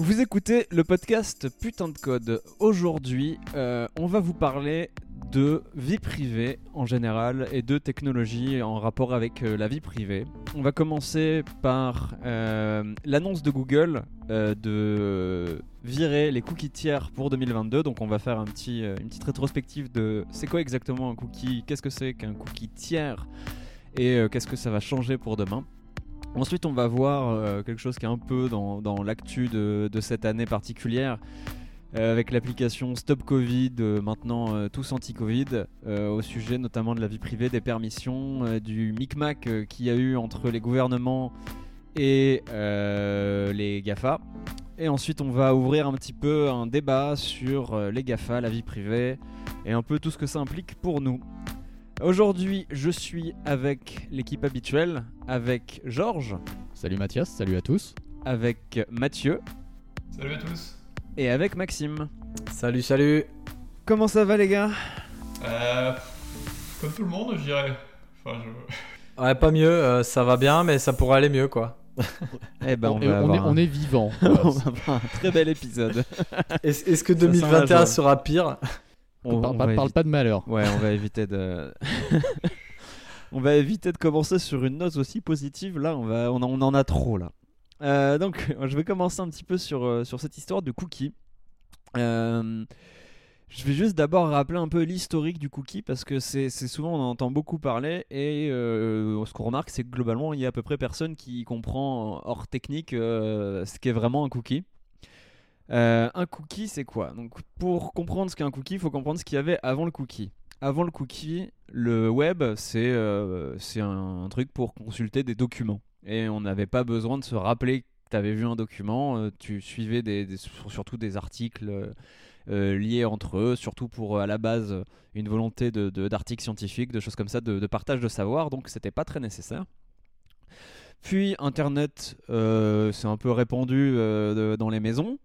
Vous écoutez le podcast Putain de Code. Aujourd'hui, euh, on va vous parler de vie privée en général et de technologie en rapport avec euh, la vie privée. On va commencer par euh, l'annonce de Google de virer les cookies tiers pour 2022. Donc on va faire une petite rétrospective de c'est quoi exactement un cookie, qu'est-ce que c'est qu'un cookie tiers et qu'est-ce que ça va changer pour demain. Ensuite, on va voir euh, quelque chose qui est un peu dans, l'actu de, cette année particulière, euh, avec l'application Stop Covid, euh, maintenant tous anti-Covid, au sujet notamment de la vie privée, des permissions, du micmac qu'il y a eu entre les gouvernements et les GAFA. Et ensuite, on va ouvrir un petit peu un débat sur les GAFA, la vie privée, et un peu tout ce que ça implique pour nous. Aujourd'hui, je suis avec l'équipe habituelle, avec Georges, Salut Mathias, salut à tous. avec Mathieu Salut à tous. et avec Maxime. Salut, salut. Comment ça va les gars? Euh, comme tout le monde, je dirais. Enfin, je... Ouais, pas mieux, euh, ça va bien, mais ça pourrait aller mieux, quoi. Eh ben, on, Et va on, est, avoir on un- est vivant. on va avoir un très bel épisode. Est-ce que Ça sent la 2021 joie. sera pire? On, parle, on pas, parle pas de malheur. Ouais, on va éviter de. on va éviter de commencer sur une note aussi positive. Là, on, va... on, en, on en a trop là. Euh, donc, je vais commencer un petit peu sur, euh, sur cette histoire de cookie. Euh, je vais juste d'abord rappeler un peu l'historique du cookie parce que c'est souvent on en entend beaucoup parler et euh, ce qu'on remarque c'est que globalement il y a à peu près personne qui comprend hors technique ce qu'est vraiment un cookie. Euh, un cookie c'est quoi? Donc pour comprendre ce qu'est un cookie, il faut comprendre ce qu'il y avait avant le cookie. Avant le cookie, le web c'est euh, un, truc pour consulter des documents et on n'avait pas besoin de se rappeler que tu avais vu un document, euh, tu suivais surtout des articles liés entre eux, surtout pour à la base une volonté d'articles scientifiques, de choses comme ça, de, de partage de savoir, donc c'était pas très nécessaire. Puis Internet, c'est un peu répandu dans les maisons.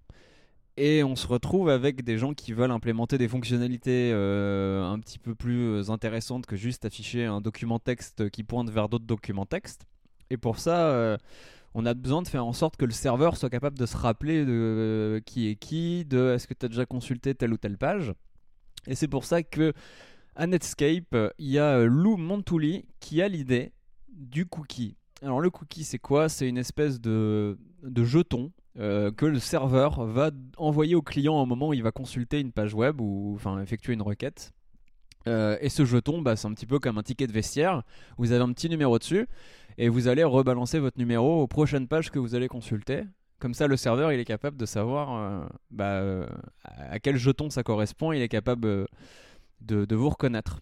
Et on se retrouve avec des gens qui veulent implémenter des fonctionnalités euh, un petit peu plus euh, intéressantes que juste afficher un document texte qui pointe vers d'autres documents texte. Et pour ça, euh, on a besoin de faire en sorte que le serveur soit capable de se rappeler de qui est qui, de est-ce que tu as déjà consulté telle ou telle page? Et c'est pour ça que à Netscape, il y a Lou Montuli qui a l'idée du cookie. Alors le cookie, c'est quoi? C'est une espèce de jeton euh, que le serveur va envoyer au client au moment où il va consulter une page web ou enfin effectuer une requête. Euh, et ce jeton, bah, c'est un petit peu comme un ticket de vestiaire. Vous avez un petit numéro dessus et vous allez rebalancer votre numéro aux prochaines pages que vous allez consulter. Comme ça, le serveur, il est capable de savoir euh, bah, à quel jeton ça correspond. Il est capable de vous reconnaître.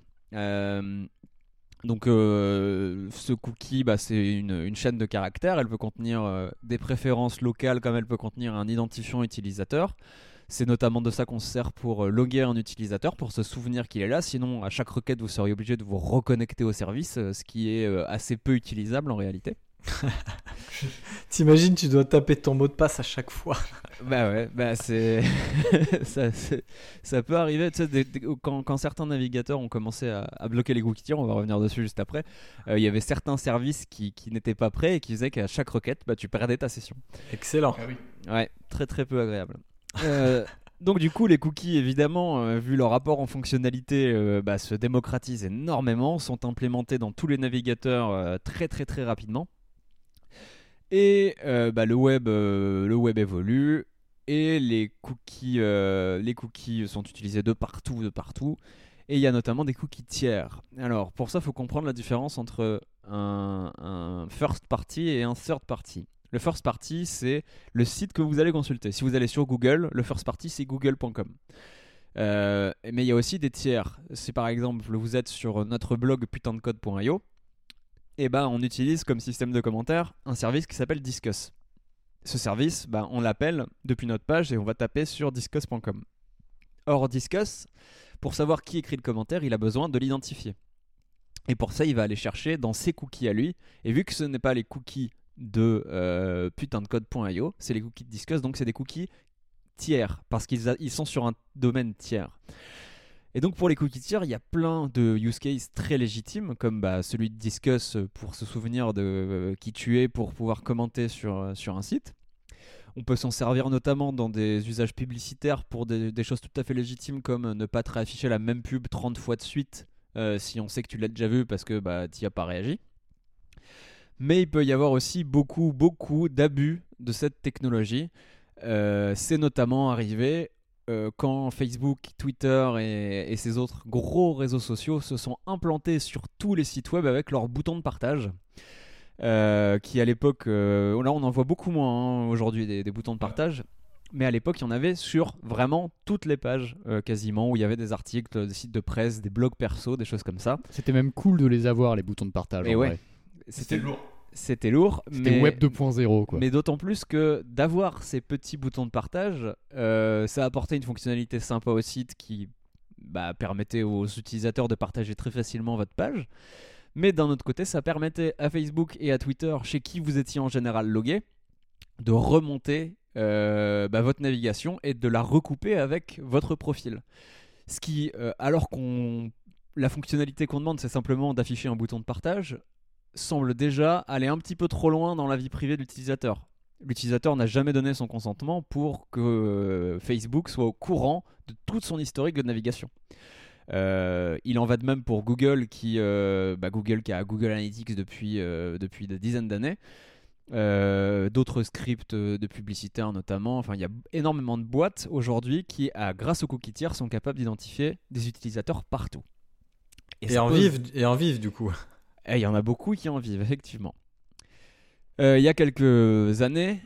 Donc, euh, ce cookie, bah, c'est une, chaîne de caractères. Elle peut contenir euh, des préférences locales comme elle peut contenir un identifiant utilisateur. C'est notamment de ça qu'on se sert pour euh, loguer un utilisateur, pour se souvenir qu'il est là. Sinon, à chaque requête, vous seriez obligé de vous reconnecter au service, ce qui est assez peu utilisable en réalité. T'imagines, tu dois taper ton mot de passe à chaque fois. Bah ouais, bah c'est ça, ça peut arriver. Tu sais, quand, quand certains navigateurs ont commencé à, à bloquer les cookies, on va revenir dessus juste après. euh, Il y avait certains services qui, qui n'étaient pas prêts et qui faisaient qu'à chaque requête, bah, tu perdais ta session. Excellent. Ah oui. Ouais, très très peu agréable. Euh, donc du coup, les cookies, évidemment, euh, vu leur rapport en fonctionnalité, euh, bah, se démocratisent énormément, sont implémentés dans tous les navigateurs euh, très très très rapidement. Et euh, bah, le web, euh, le web évolue et les cookies, euh, les cookies sont utilisés de partout, de partout. Et il y a notamment des cookies tiers. Alors pour ça, il faut comprendre la différence entre un, first party et un third party. Le first party, c'est le site que vous allez consulter. Si vous allez sur Google, le first party, c'est google.com. Mais il y a aussi des tiers. Si par exemple vous êtes sur notre blog putaindecode.io, et ben on utilise comme système de commentaires un service qui s'appelle Discuss. Ce service, ben, on l'appelle depuis notre page et on va taper sur discuss.com. Or Discuss, pour savoir qui écrit le commentaire, il a besoin de l'identifier. Et pour ça, il va aller chercher dans ses cookies à lui. Et vu que ce n'est pas les cookies de euh, putaindecode.io, c'est les cookies de Discuss, donc c'est des cookies tiers, parce qu'ils sont sur un domaine tiers. Et donc pour les cookies tiers, il y a plein de use cases très légitimes, comme bah, celui de Discuss euh, pour se souvenir de euh, qui tu es pour pouvoir commenter sur, euh, sur un site. On peut s'en servir notamment dans des usages publicitaires pour des, choses tout à fait légitimes comme ne pas te réafficher la même pub 30 fois de suite si on sait que tu l'as déjà vu parce que bah, tu n'y as pas réagi. Mais il peut y avoir aussi beaucoup, beaucoup d'abus de cette technologie. C'est notamment arrivé euh, quand Facebook, Twitter et, et ces autres gros réseaux sociaux se sont implantés sur tous les sites web avec leur bouton de partage. Euh, qui à l'époque, euh, là on en voit beaucoup moins hein, aujourd'hui des, des boutons de partage, mais à l'époque il y en avait sur vraiment toutes les pages euh, quasiment où il y avait des articles, des sites de presse, des blogs perso, des choses comme ça. C'était même cool de les avoir, les boutons de partage. Et en ouais. C'était lourd. C'était lourd, C'était mais, Web 2.0, quoi. mais d'autant plus que d'avoir ces petits boutons de partage, euh, ça apportait une fonctionnalité sympa au site qui bah, permettait aux utilisateurs de partager très facilement votre page. Mais d'un autre côté, ça permettait à Facebook et à Twitter, chez qui vous étiez en général logué, de remonter euh, bah, votre navigation et de la recouper avec votre profil. Ce qui, euh, alors qu'on la fonctionnalité qu'on demande, c'est simplement d'afficher un bouton de partage, semble déjà aller un petit peu trop loin dans la vie privée de l'utilisateur. L'utilisateur n'a jamais donné son consentement pour que euh, Facebook soit au courant de toute son historique de navigation. Euh, il en va de même pour Google qui, euh, bah, Google qui a Google Analytics depuis, euh, depuis des dizaines d'années. D'autres scripts de publicitaires notamment. Enfin, il y a énormément de boîtes aujourd'hui qui, à, grâce aux cookies tiers, sont capables d'identifier des utilisateurs partout. Et, en pose- vive, et en vive, du coup. Eh, Il y en a beaucoup qui en vivent, effectivement. Euh, Il y a quelques années,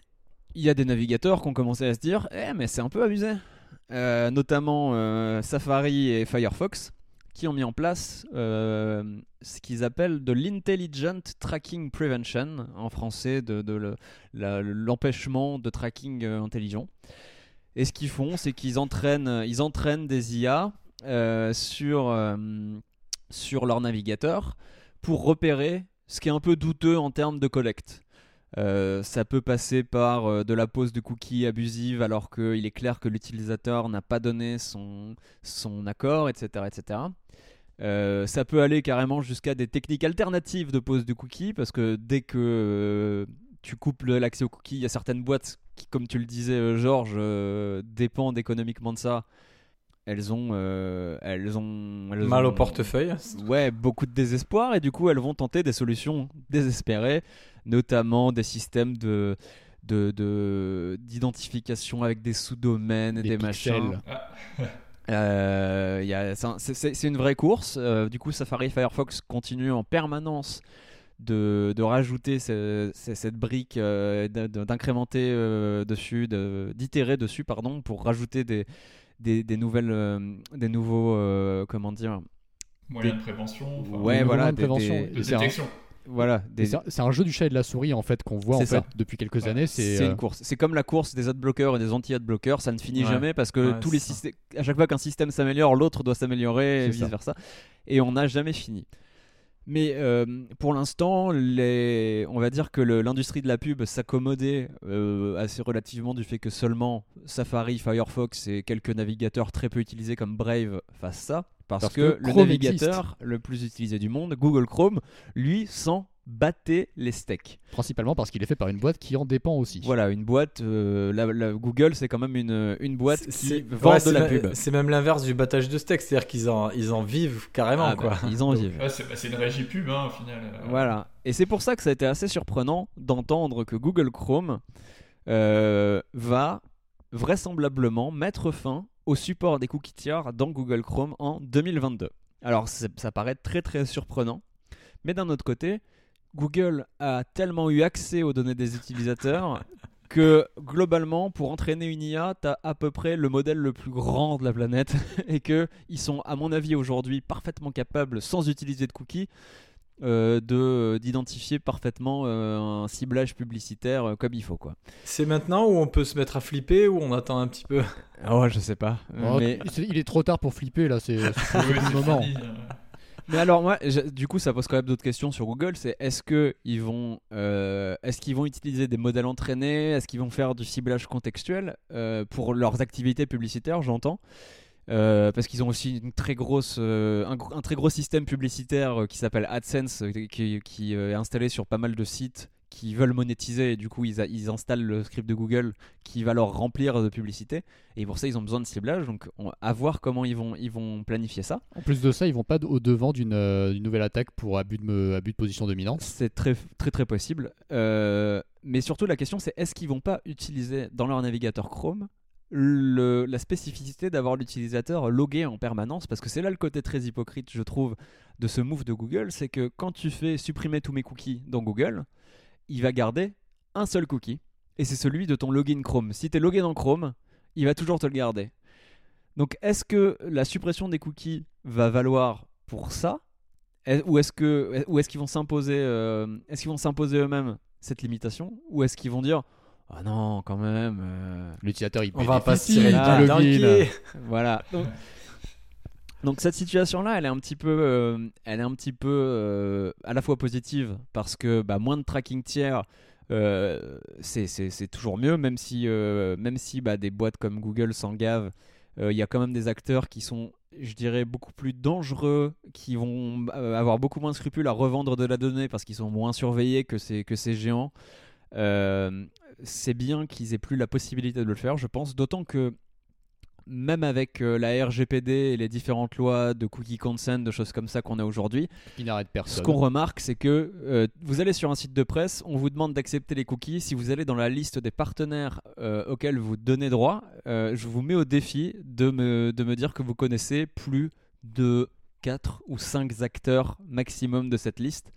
il y a des navigateurs qui ont commencé à se dire Eh, mais c'est un peu abusé. Euh, notamment euh, Safari et Firefox, qui ont mis en place ce qu'ils appellent de l'Intelligent Tracking Prevention, en français, de, l'empêchement de tracking intelligent. Et ce qu'ils font, c'est qu'ils entraînent, ils entraînent des IA sur, sur leur navigateur pour repérer ce qui est un peu douteux en termes de collecte. Euh, ça peut passer par euh, de la pose de cookies abusive alors qu'il est clair que l'utilisateur n'a pas donné son, son accord, etc. etc. Euh, ça peut aller carrément jusqu'à des techniques alternatives de pose de cookies parce que dès que tu coupes l'accès aux cookies, il y a certaines boîtes qui, comme tu le disais, Georges, dépendent économiquement de ça. Elles ont, euh, elles ont, elles Mal au portefeuille. Ouais, beaucoup de désespoir et du coup elles vont tenter des solutions désespérées, notamment des systèmes de de- de- d'identification avec des sous-domaines et des, Des machins. Euh, c'est un- c'est- c'est c'est une vraie course. Euh, du coup, Safari et Firefox continuent en permanence de, de rajouter ce- ce- cette brique, euh, d'incrémenter euh, dessus, de- d'itérer dessus, pardon, pour rajouter des, des, des nouvelles, euh, des nouveaux, euh, comment dire, Moyen de prévention. enfin, Ouais, Des voilà, moyens de prévention. des- De Et c'est un- détection. voilà, des, C'est un- jeu du chat et de la souris en fait qu'on voit en fait depuis quelques Ouais. années. C'est C'est euh, une course. C'est comme la course des adblockers et des anti-adblockers. Ça ne finit Ouais. jamais parce que Ouais, tous les systèmes, à chaque fois qu'un système s'améliore, l'autre doit s'améliorer et vice versa. Et on n'a jamais fini. Mais euh, pour l'instant, les... on va dire que l'industrie de la pub s'accommodait euh, assez relativement du fait que seulement Safari, Firefox et quelques navigateurs très peu utilisés comme Brave fassent ça. Parce, Parce que, que le navigateur le plus utilisé du monde, Google Chrome, lui, s'en battait les steaks. principalement parce qu'il est fait par une boîte qui en dépend aussi. Voilà, une boîte. euh, la- la- Google, c'est quand même une, une boîte qui vend ouais, de la ma- pub. C'est même l'inverse du battage de steak, c'est-à-dire qu'ils en, ils en vivent carrément, Ah, quoi. bah, ils en vivent. Ouais, c'est bah, c'est une régie pub, hein, au final. euh. Voilà. Et c'est pour ça que ça a été assez surprenant d'entendre que Google Chrome euh, va vraisemblablement mettre fin au support des cookies tiers dans Google Chrome en 2022. Alors ça paraît très très surprenant, mais d'un autre côté, Google a tellement eu accès aux données des utilisateurs que globalement, pour entraîner une IA, tu as à peu près le modèle le plus grand de la planète et que ils sont, à mon avis, aujourd'hui parfaitement capables, sans utiliser de cookies, euh, de d'identifier parfaitement euh, un ciblage publicitaire euh, comme il faut quoi. C'est maintenant où on peut se mettre à flipper ou on attend un petit peu? Oh, je sais pas. Oh, mais, c'est- Il est trop tard pour flipper là, c'est le moment. fini, euh. Mais alors moi, du coup, ça pose quand même d'autres questions sur Google. C'est est-ce que ils vont, euh, est-ce qu'ils vont utiliser des modèles entraînés? Est-ce qu'ils vont faire du ciblage contextuel euh, pour leurs activités publicitaires J'entends? Euh, parce qu'ils ont aussi une très grosse, un, très gros système publicitaire qui s'appelle AdSense, qui, est installé sur pas mal de sites qui veulent monétiser et du coup ils, a- ils installent le script de Google qui va leur remplir de publicité et pour ça ils ont besoin de ciblage donc on, à voir comment ils vont, ils vont planifier ça. En plus de ça, ils vont pas au devant d'une euh, nouvelle attaque pour abus de, me- abus de position dominante. C'est très très très possible. Euh, mais surtout la question c'est est-ce qu'ils vont pas utiliser dans leur navigateur Chrome le- la spécificité d'avoir l'utilisateur logué en permanence? Parce que c'est là le côté très hypocrite je trouve de ce move de Google c'est que quand tu fais supprimer tous mes cookies dans Google il va garder un seul cookie et c'est celui de ton login Chrome. Si tu es logué dans Chrome, il va toujours te le garder. Donc est-ce que la suppression des cookies va valoir pour ça? Ou est-ce que ou est-ce qu'ils vont s'imposer euh, est-ce qu'ils vont s'imposer eux-mêmes cette limitation? Ou est-ce qu'ils vont dire ah non quand même euh, L'utilisateur, il On va pas se tirer le login. voilà. Donc, donc cette situation-là, elle est un petit peu, euh, elle est un petit peu euh, à la fois positive parce que bah, moins de tracking tiers, euh, c'est- toujours mieux, même si, euh, même si bah, des boîtes comme Google s'en gavent, il y a quand même des acteurs qui sont, je dirais, beaucoup plus dangereux, qui vont avoir beaucoup moins de scrupules à revendre de la donnée parce qu'ils sont moins surveillés que ces, que ces géants. C'est bien qu'ils aient plus la possibilité de le faire, je pense, d'autant que même avec euh, la RGPD et les différentes lois de cookie consent, de choses comme ça qu'on a aujourd'hui, ce qu'on remarque, c'est que euh, vous allez sur un site de presse, on vous demande d'accepter les cookies. Si vous allez dans la liste des partenaires euh, auxquels vous donnez droit, je vous mets au défi de me, de me dire que vous connaissez plus de 4 ou 5 acteurs maximum de cette liste.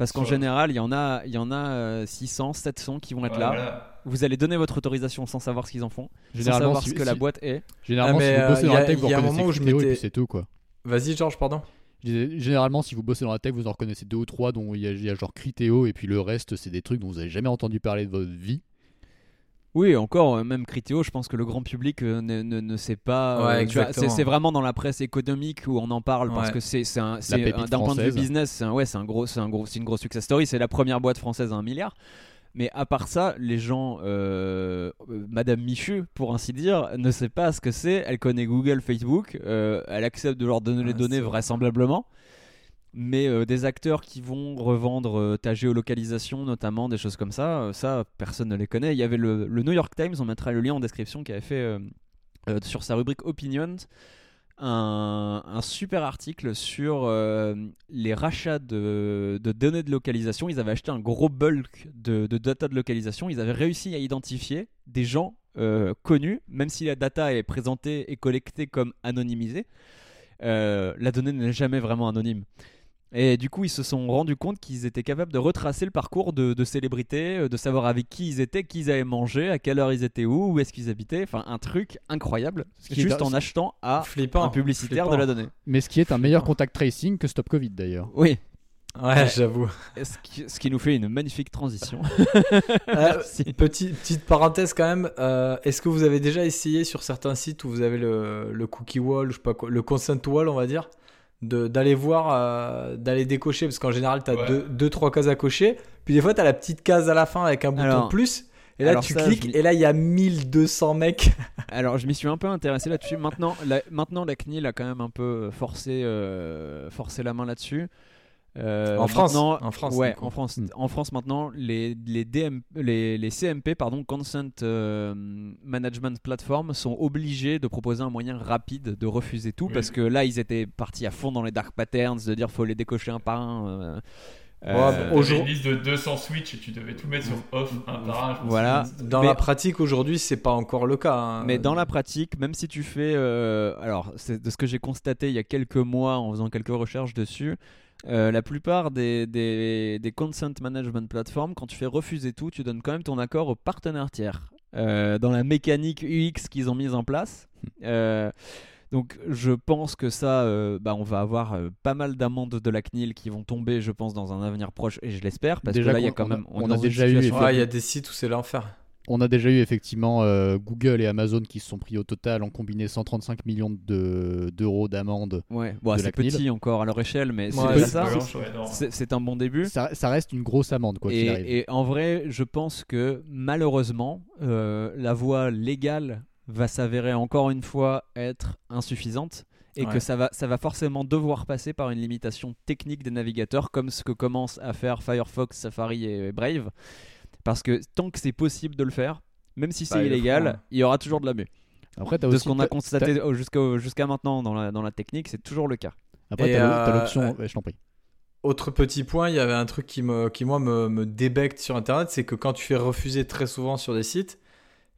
Parce qu'en général, il y en a, il y en a euh, 600, 700 qui vont être là. Vous allez donner votre autorisation sans savoir ce qu'ils en font, sans Généralement, savoir si, ce que la boîte est. généralement, Ah, mais, si vous bossez euh, dans la tech, vous reconnaissez et puis c'est tout quoi. Vas-y, Georges, pardon. Généralement, si vous bossez dans la tech, vous en reconnaissez deux ou trois, dont il y a, il y a genre Criteo, et puis le reste, c'est des trucs dont vous avez jamais entendu parler de votre vie. Oui, encore, euh, même Criteo, je pense que le grand public euh, ne, ne, ne sait pas. euh, Ouais, c'est, vraiment dans la presse économique où on en parle parce Ouais. que c'est, d'un point de vue business, c'est, un, ouais, un gros, un gros, une grosse success story. C'est la première boîte française à un milliard. Mais à part ça, les gens, euh, Madame Michu, pour ainsi dire, ne sait pas ce que c'est. Elle connaît Google, Facebook. euh, elle accepte de leur donner les Ah, données vraisemblablement. Mais euh, des acteurs qui vont revendre euh, ta géolocalisation, notamment des choses comme ça, euh, ça personne ne les connaît. Il y avait le, New York Times, on mettra le lien en description, qui avait fait sur sa rubrique Opinions un, super article sur les rachats de, données de localisation. Ils avaient acheté un gros bulk de, de data de localisation. Ils avaient réussi à identifier des gens connus, même si la data est présentée et collectée comme anonymisée. la donnée n'est jamais vraiment anonyme. Et du coup, ils se sont rendus compte qu'ils étaient capables de retracer le parcours de, de célébrités, euh, de savoir avec qui ils étaient, qui ils avaient mangé, à quelle heure ils étaient où, où est-ce qu'ils habitaient. Enfin, un truc incroyable, Ce qui est juste en achetant à Flippant. un publicitaire flippant. de la donnée. Mais ce qui est un meilleur contact tracing que Stop Covid d'ailleurs. Oui, Ouais, j'avoue. ce qui, ce qui nous fait une magnifique transition. Euh, petit- petite parenthèse quand même. euh, Est-ce que vous avez déjà essayé sur certains sites où vous avez le, le cookie wall, je sais pas quoi, le consent wall, on va dire, d'aller voir, euh, d'aller décocher Parce qu'en général, tu as Ouais. deux, deux, trois cases à cocher. Puis des fois, tu as la petite case à la fin avec un bouton plus. Et là, tu ça, cliques et là, il y a 1200 mecs. Alors, je m'y suis un peu intéressé là-dessus. Maintenant, la, maintenant, la CNIL a quand même un peu forcé, euh, forcé la main là-dessus. Euh, En France, maintenant- en France, ouais, coup. en France. En France maintenant, les, les, DM, les, les CMP, pardon, Consent euh, Management Platform, sont obligés de proposer un moyen rapide de refuser tout Oui. parce que là, ils étaient partis à fond dans les dark patterns, de dire faut les décocher un par un. euh, Ouais, euh, une liste de 200 switch et tu devais tout mettre sur off un par un. Voilà. Dans Mais- la pratique, aujourd'hui, c'est pas encore le cas. hein. Mais dans la pratique, même si tu fais, euh, alors c'est de ce que j'ai constaté il y a quelques mois en faisant quelques recherches dessus, euh, la plupart des, des, des consent management platforms, quand tu fais refuser tout, tu donnes quand même ton accord aux partenaires tiers. Euh, dans la mécanique UX qu'ils ont mise en place. Euh, donc je pense que ça, euh, bah, on va avoir euh, pas mal d'amendes de la CNIL qui vont tomber, je pense, dans un avenir proche, et je l'espère, parce Déjà que là, il y a quand on a- même... on a déjà eu il y a des sites où c'est l'enfer. On a déjà eu effectivement euh, Google et Amazon qui se sont pris au total en combiné 135 millions de- d'euros d'amende. Ouais, bon, de c'est petit encore à leur échelle, mais c'est Ouais, ça. un bon début. Ça, ça reste une grosse amende quoi arrive. Et, et en vrai, je pense que malheureusement, euh, la voie légale va s'avérer encore une fois être insuffisante. et Ouais. que ça va, ça va forcément devoir passer par une limitation technique des navigateurs, comme ce que commencent à faire Firefox, Safari et Brave. Parce que tant que c'est possible de le faire, même si c'est Bah, le illégal, hein. il y aura toujours de l'abus. Après, t'as De aussi ce qu'on a t'as- constaté jusqu'à maintenant dans la, dans la technique, c'est toujours le cas. Après, t'as t'as euh, l'option. ouais, je t'en prie. Autre petit point, il y avait un truc qui, me, qui moi, me, me débecte sur Internet, c'est que quand tu fais refuser très souvent sur des sites,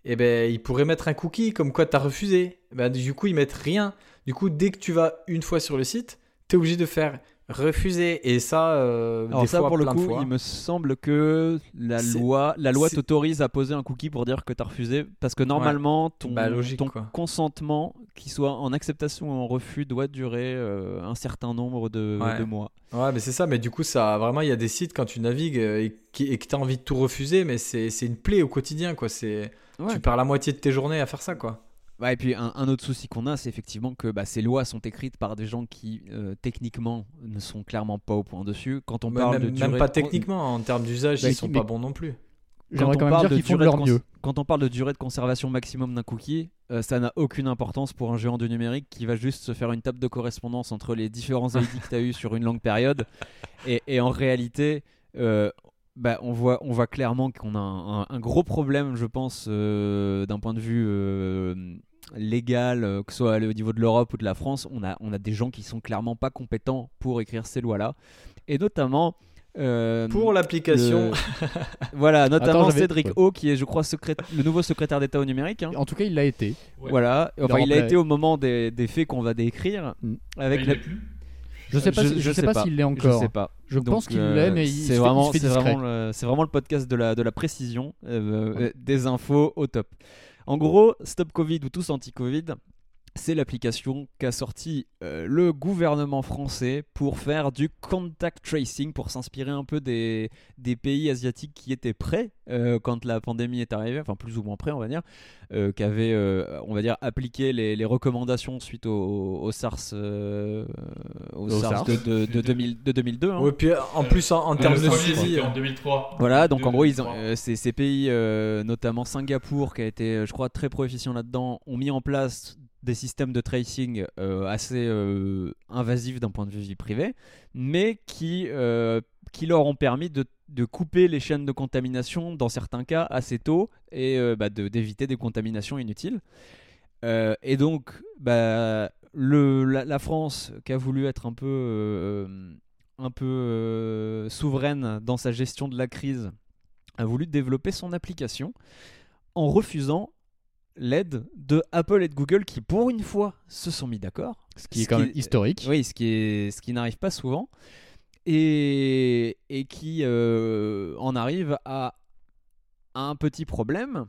eh ben, ils pourraient mettre un cookie comme quoi tu as refusé. Eh Ben, du coup, ils mettent rien. Du coup, dès que tu vas une fois sur le site, tu es obligé de faire refuser. Et ça, euh, Alors des ça fois, pour le coup, il me semble que la loi, la loi t'autorise à poser un cookie pour dire que tu as refusé, parce que normalement ton, Bah, logique, ton consentement, qu'il soit en acceptation ou en refus, doit durer euh, un certain nombre de, Ouais. de mois. Ouais, mais c'est ça. Mais du coup, ça, vraiment, il y a des sites quand tu navigues euh, et, qui- et que tu as envie de tout refuser, mais c'est c'est une plaie au quotidien, quoi. C'est Ouais. Tu perds la moitié de tes journées à faire ça, quoi. Ouais, et puis un, un autre souci qu'on a, c'est effectivement que bah, ces lois sont écrites par des gens qui euh, techniquement ne sont clairement pas au point dessus. Quand on Mais parle même, de même durée pas de techniquement, en termes d'usage, Bah, ils sont mais- pas bons non plus. J'aimerais on quand même parle dire qu'ils font de durée leur cons- mieux. Quand on parle de durée de conservation maximum d'un cookie, euh, ça n'a aucune importance pour un géant du numérique qui va juste se faire une table de correspondance entre les différents ID que tu as eu sur une longue période. Et, et en réalité, euh, bah, on, voit, on voit clairement qu'on a un, un- un gros problème, je pense, euh, d'un point de vue euh, légal, euh, que ce soit au niveau de l'Europe ou de la France. On a, on a des gens qui sont clairement pas compétents pour écrire ces lois-là. Et notamment. euh, Pour l'application, le- voilà, notamment Cédric ouais. O, qui est, je crois, le nouveau secrétaire d'État au numérique. hein. En tout cas, il l'a été. Ouais. Voilà, enfin, Il il a rempla- été au moment des, des faits qu'on va décrire. Mm. Avec il la-. Je sais pas, Je- si- je je sais sais pas s'il l'est Je encore. sais pas. Je Donc, pense qu'il euh, l'est, mais il c'est vraiment, c'est vraiment, le, c'est vraiment le podcast de la, de la précision, euh, euh, des infos au top. En gros, Stop Covid ou Tous Anti-Covid, c'est l'application qu'a sorti euh, le gouvernement français pour faire du contact tracing, pour s'inspirer un peu des, des pays asiatiques qui étaient prêts euh, quand la pandémie est arrivée, enfin plus ou moins prêts on va dire, euh, qui avaient, euh, on va dire, appliqué les, les recommandations suite au, au SARS, euh, au Au SARS, SARS. de, de, de 2000 de 2002. hein. Ouais, puis en plus, en, en termes de suivi, en 2003. Voilà, donc en gros, ils ont, 2003. euh, ces, ces pays, euh, notamment Singapour, qui a été, je crois, très proficient là-dedans, ont mis en place des systèmes de tracing euh, assez euh, invasifs d'un point de vue vie privée, mais qui, euh, qui leur ont permis de, couper les chaînes de contamination dans certains cas assez tôt et bah, d'éviter des contaminations inutiles. Et donc, bah, la, la France, qui a voulu être un peu, un peu souveraine dans sa gestion de la crise, a voulu développer son application en refusant l'aide de Apple et de Google qui, pour une fois, se sont mis d'accord. Ce qui est quand même historique. Oui, ce qui, est, ce qui n'arrive pas souvent. Et, et qui euh, en arrive à un petit problème.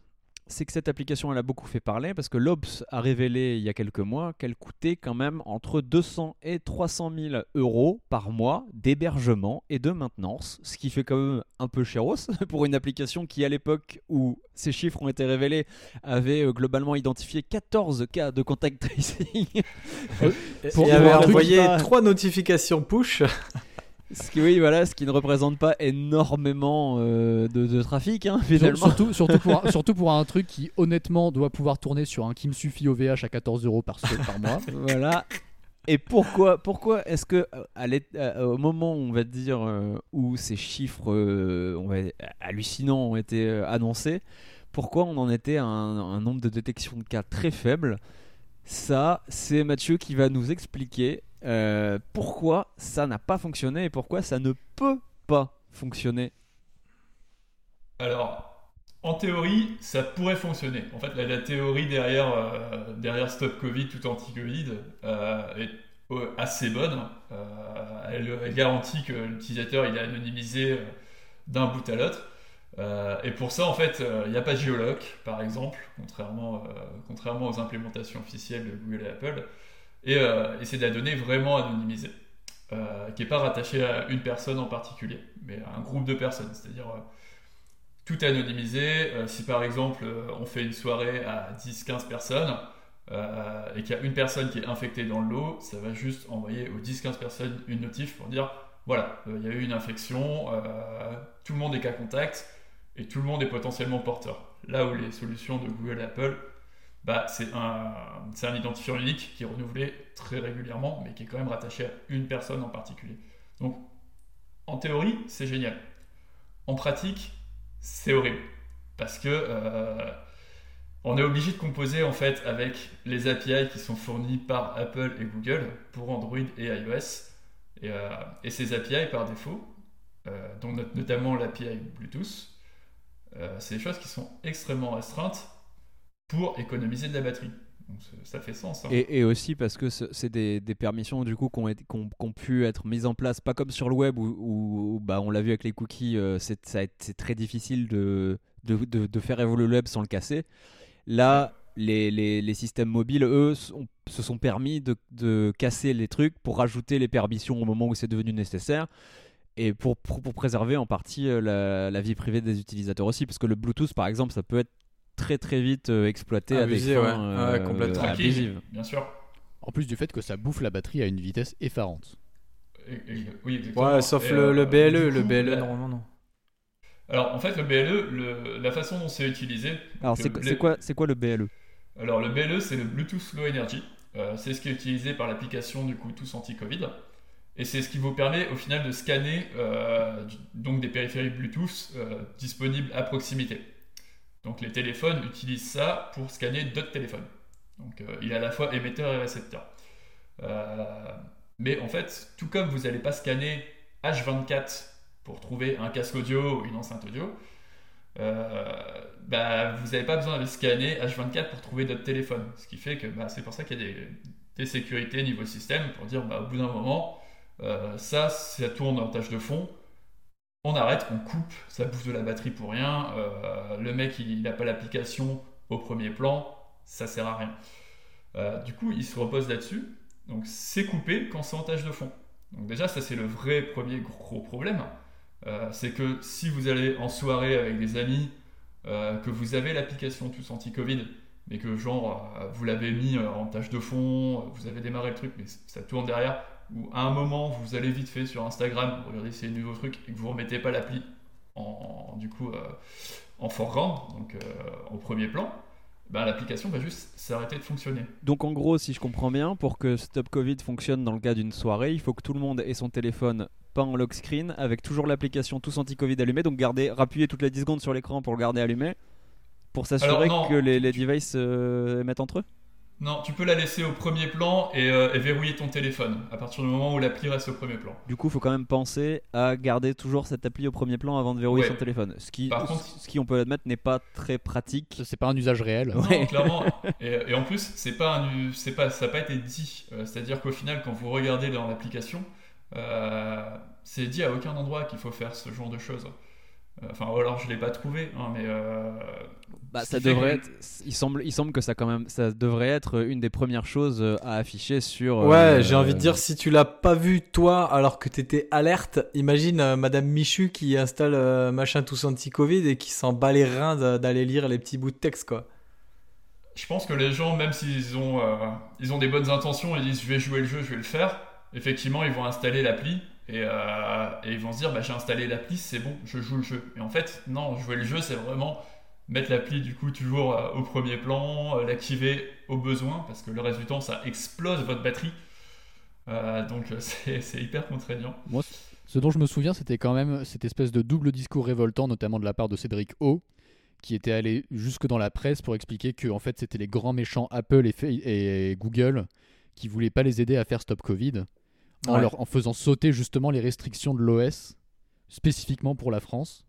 C'est que cette application, elle a beaucoup fait parler parce que l'Obs a révélé il y a quelques mois qu'elle coûtait quand même entre 200 et 300 000 euros par mois d'hébergement et de maintenance, ce qui fait quand même un peu chéros pour une application qui, à l'époque où ces chiffres ont été révélés, avait euh, globalement identifié 14 cas de contact tracing. Pour il avoir avait envoyé trois notifications push. Ce qui, oui, voilà, ce qui ne représente pas énormément euh, de, de trafic, hein, finalement. Surtout, surtout, pour, un- surtout pour un truc qui honnêtement doit pouvoir tourner sur un qui me suffit OVH à 14 euros par, par mois. voilà. Et pourquoi, pourquoi est-ce que euh, à euh, au moment, on va dire, euh, où ces chiffres on va, hallucinants ont été annoncés, pourquoi on en était à un, un nombre de détections de cas très faible? Ça, c'est Mathieu qui va nous expliquer euh, pourquoi ça n'a pas fonctionné et pourquoi ça ne peut pas fonctionner. Alors, en théorie, ça pourrait fonctionner. En fait, la, théorie derrière, euh, derrière Stop Covid, tout anti-Covid, euh, est euh, assez bonne. Elle, garantit que l'utilisateur il est anonymisé d'un bout à l'autre. Et pour ça, en fait, il n'y a pas de géoloc, par exemple, contrairement, contrairement aux implémentations officielles de Google et Apple. Et, euh, c'est de la donnée vraiment anonymisée, euh, qui n'est pas rattachée à une personne en particulier, mais à un groupe de personnes. C'est-à-dire, euh, tout est anonymisé. Si par exemple, on fait une soirée à 10-15 personnes, et qu'il y a une personne qui est infectée dans le lot, ça va juste envoyer aux 10-15 personnes une notif pour dire voilà, il y a eu une infection, tout le monde est cas contact et tout le monde est potentiellement porteur. Là où les solutions de Google et Apple bah, c'est un, identifiant unique qui est renouvelé très régulièrement, mais qui est quand même rattaché à une personne en particulier. Donc, en théorie, c'est génial. En pratique, c'est horrible. Parce que euh, on est obligé de composer en fait avec les API qui sont fournis par Apple et Google pour Android et iOS. Et, euh, ces API, par défaut, euh, donc not- notamment l'API Bluetooth, c'est des choses qui sont extrêmement restreintes pour économiser de la batterie. Donc ça fait sens. hein. Et, et aussi parce que ce- c'est des, des permissions du coup qui ont, pu être mises en place, pas comme sur le web où, bah, on l'a vu avec les cookies, euh, c'est très difficile de, de, de- de faire évoluer le web sans le casser. Là, les, les- les systèmes mobiles, eux, sont- se sont permis de, casser les trucs pour rajouter les permissions au moment où c'est devenu nécessaire et pour, pour, pour préserver en partie euh, la, la vie privée des utilisateurs aussi. Parce que le Bluetooth, par exemple, ça peut être très très vite euh, exploité Abusé, à des ouais. fins Ouais, euh, complètement. Abusives. bien sûr. En plus du fait que ça bouffe la batterie à une vitesse effarante. Et- et- oui, exactement. Ouais, sauf Et, le, euh, le BLE. Le BLE, la- normalement, non. Alors en fait, le BLE, le- la façon dont c'est utilisé. Alors, c'est quoi- les- c'est quoi, c'est quoi le BLE Alors le BLE, c'est le Bluetooth Low Energy. Euh, c'est ce qui est utilisé par l'application du coup Tous Anti-Covid. Et c'est ce qui vous permet au final de scanner euh, donc des périphériques Bluetooth euh, disponibles à proximité. Donc les téléphones utilisent ça pour scanner d'autres téléphones. Donc euh, il est à la fois émetteur et récepteur. Euh, mais en fait, tout comme vous n'allez pas scanner H24 pour trouver un casque audio ou une enceinte audio, euh, bah, vous n'avez pas besoin de scanner H24 pour trouver d'autres téléphones. Ce qui fait que bah, c'est pour ça qu'il y a des, des sécurités niveau système pour dire bah, au bout d'un moment, ça, ça tourne en tâche de fond. On arrête, on coupe, ça bouffe de la batterie pour rien. euh, le mec, il n'a pas l'application au premier plan, ça sert à rien. Euh, du coup, il se repose là-dessus. Donc, c'est coupé quand c'est en tâche de fond. Donc, déjà, ça, c'est le vrai premier gros problème. Euh, c'est que si vous allez en soirée avec des amis, que vous avez l'application tous anti-Covid, mais que genre vous l'avez mis en tâche de fond, vous avez démarré le truc, mais ça tourne derrière, ou à un moment vous allez vite fait sur Instagram, regardez ces nouveaux trucs, et que vous remettez pas l'appli en, du coup euh, en foreground, donc euh, au premier plan, ben, l'application va juste s'arrêter de fonctionner. Donc, en gros, si je comprends bien, pour que Stop Covid fonctionne dans le cas d'une soirée, il faut que tout le monde ait son téléphone pas en lock screen, avec toujours l'application Tous Anti-Covid allumée, donc garder, rappuyer toutes les 10 secondes sur l'écran pour le garder allumé, pour s'assurer que les, les devices euh, émettent entre eux? Non, tu peux la laisser au premier plan et, euh, et verrouiller ton téléphone à partir du moment où l'appli reste au premier plan. Du coup, il faut quand même penser à garder toujours cette appli au premier plan avant de verrouiller Ouais. son téléphone. Ce qui, Par contre- ce qui on peut admettre, n'est pas très pratique. C'est pas un usage réel. Ouais. Non, clairement. Et, et en plus, c'est pas un, c'est pas, ça n'a pas été dit. Euh, C'est-à-dire qu'au final, quand vous regardez dans l'application, euh, c'est dit à aucun endroit qu'il faut faire ce genre de choses. Euh, Enfin, ou alors je l'ai pas trouvé, hein, mais euh, Bah, ça fait devrait être, il semble, il semble que ça quand même, ça devrait être une des premières choses euh, à afficher sur. Ouais, euh, j'ai envie de dire, si tu l'as pas vu toi alors que t'étais alerte, imagine euh, Madame Michu qui installe euh, machin tous anti-Covid et qui s'en bat les reins d'a- d'aller lire les petits bouts de texte, quoi. je pense que les gens, même s'ils ont, euh, ils ont des bonnes intentions, ils disent je vais jouer le jeu, je vais le faire. Effectivement, ils vont installer l'appli et, euh, et ils vont se dire bah, j'ai installé l'appli, c'est bon, je joue le jeu. Et en fait, non, jouer le jeu, c'est vraiment mettre l'appli du coup toujours euh, au premier plan, euh, l'activer au besoin parce que le reste du temps, ça explose votre batterie. Donc c'est hyper contraignant. Moi, ce dont je me souviens, c'était quand même cette espèce de double discours révoltant, notamment de la part de Cédric O, qui était allé jusque dans la presse pour expliquer que en fait c'était les grands méchants Apple et, et Google qui voulaient pas les aider à faire Stop Covid, en, Ouais. leur, en faisant sauter justement les restrictions de l'OS spécifiquement pour la France.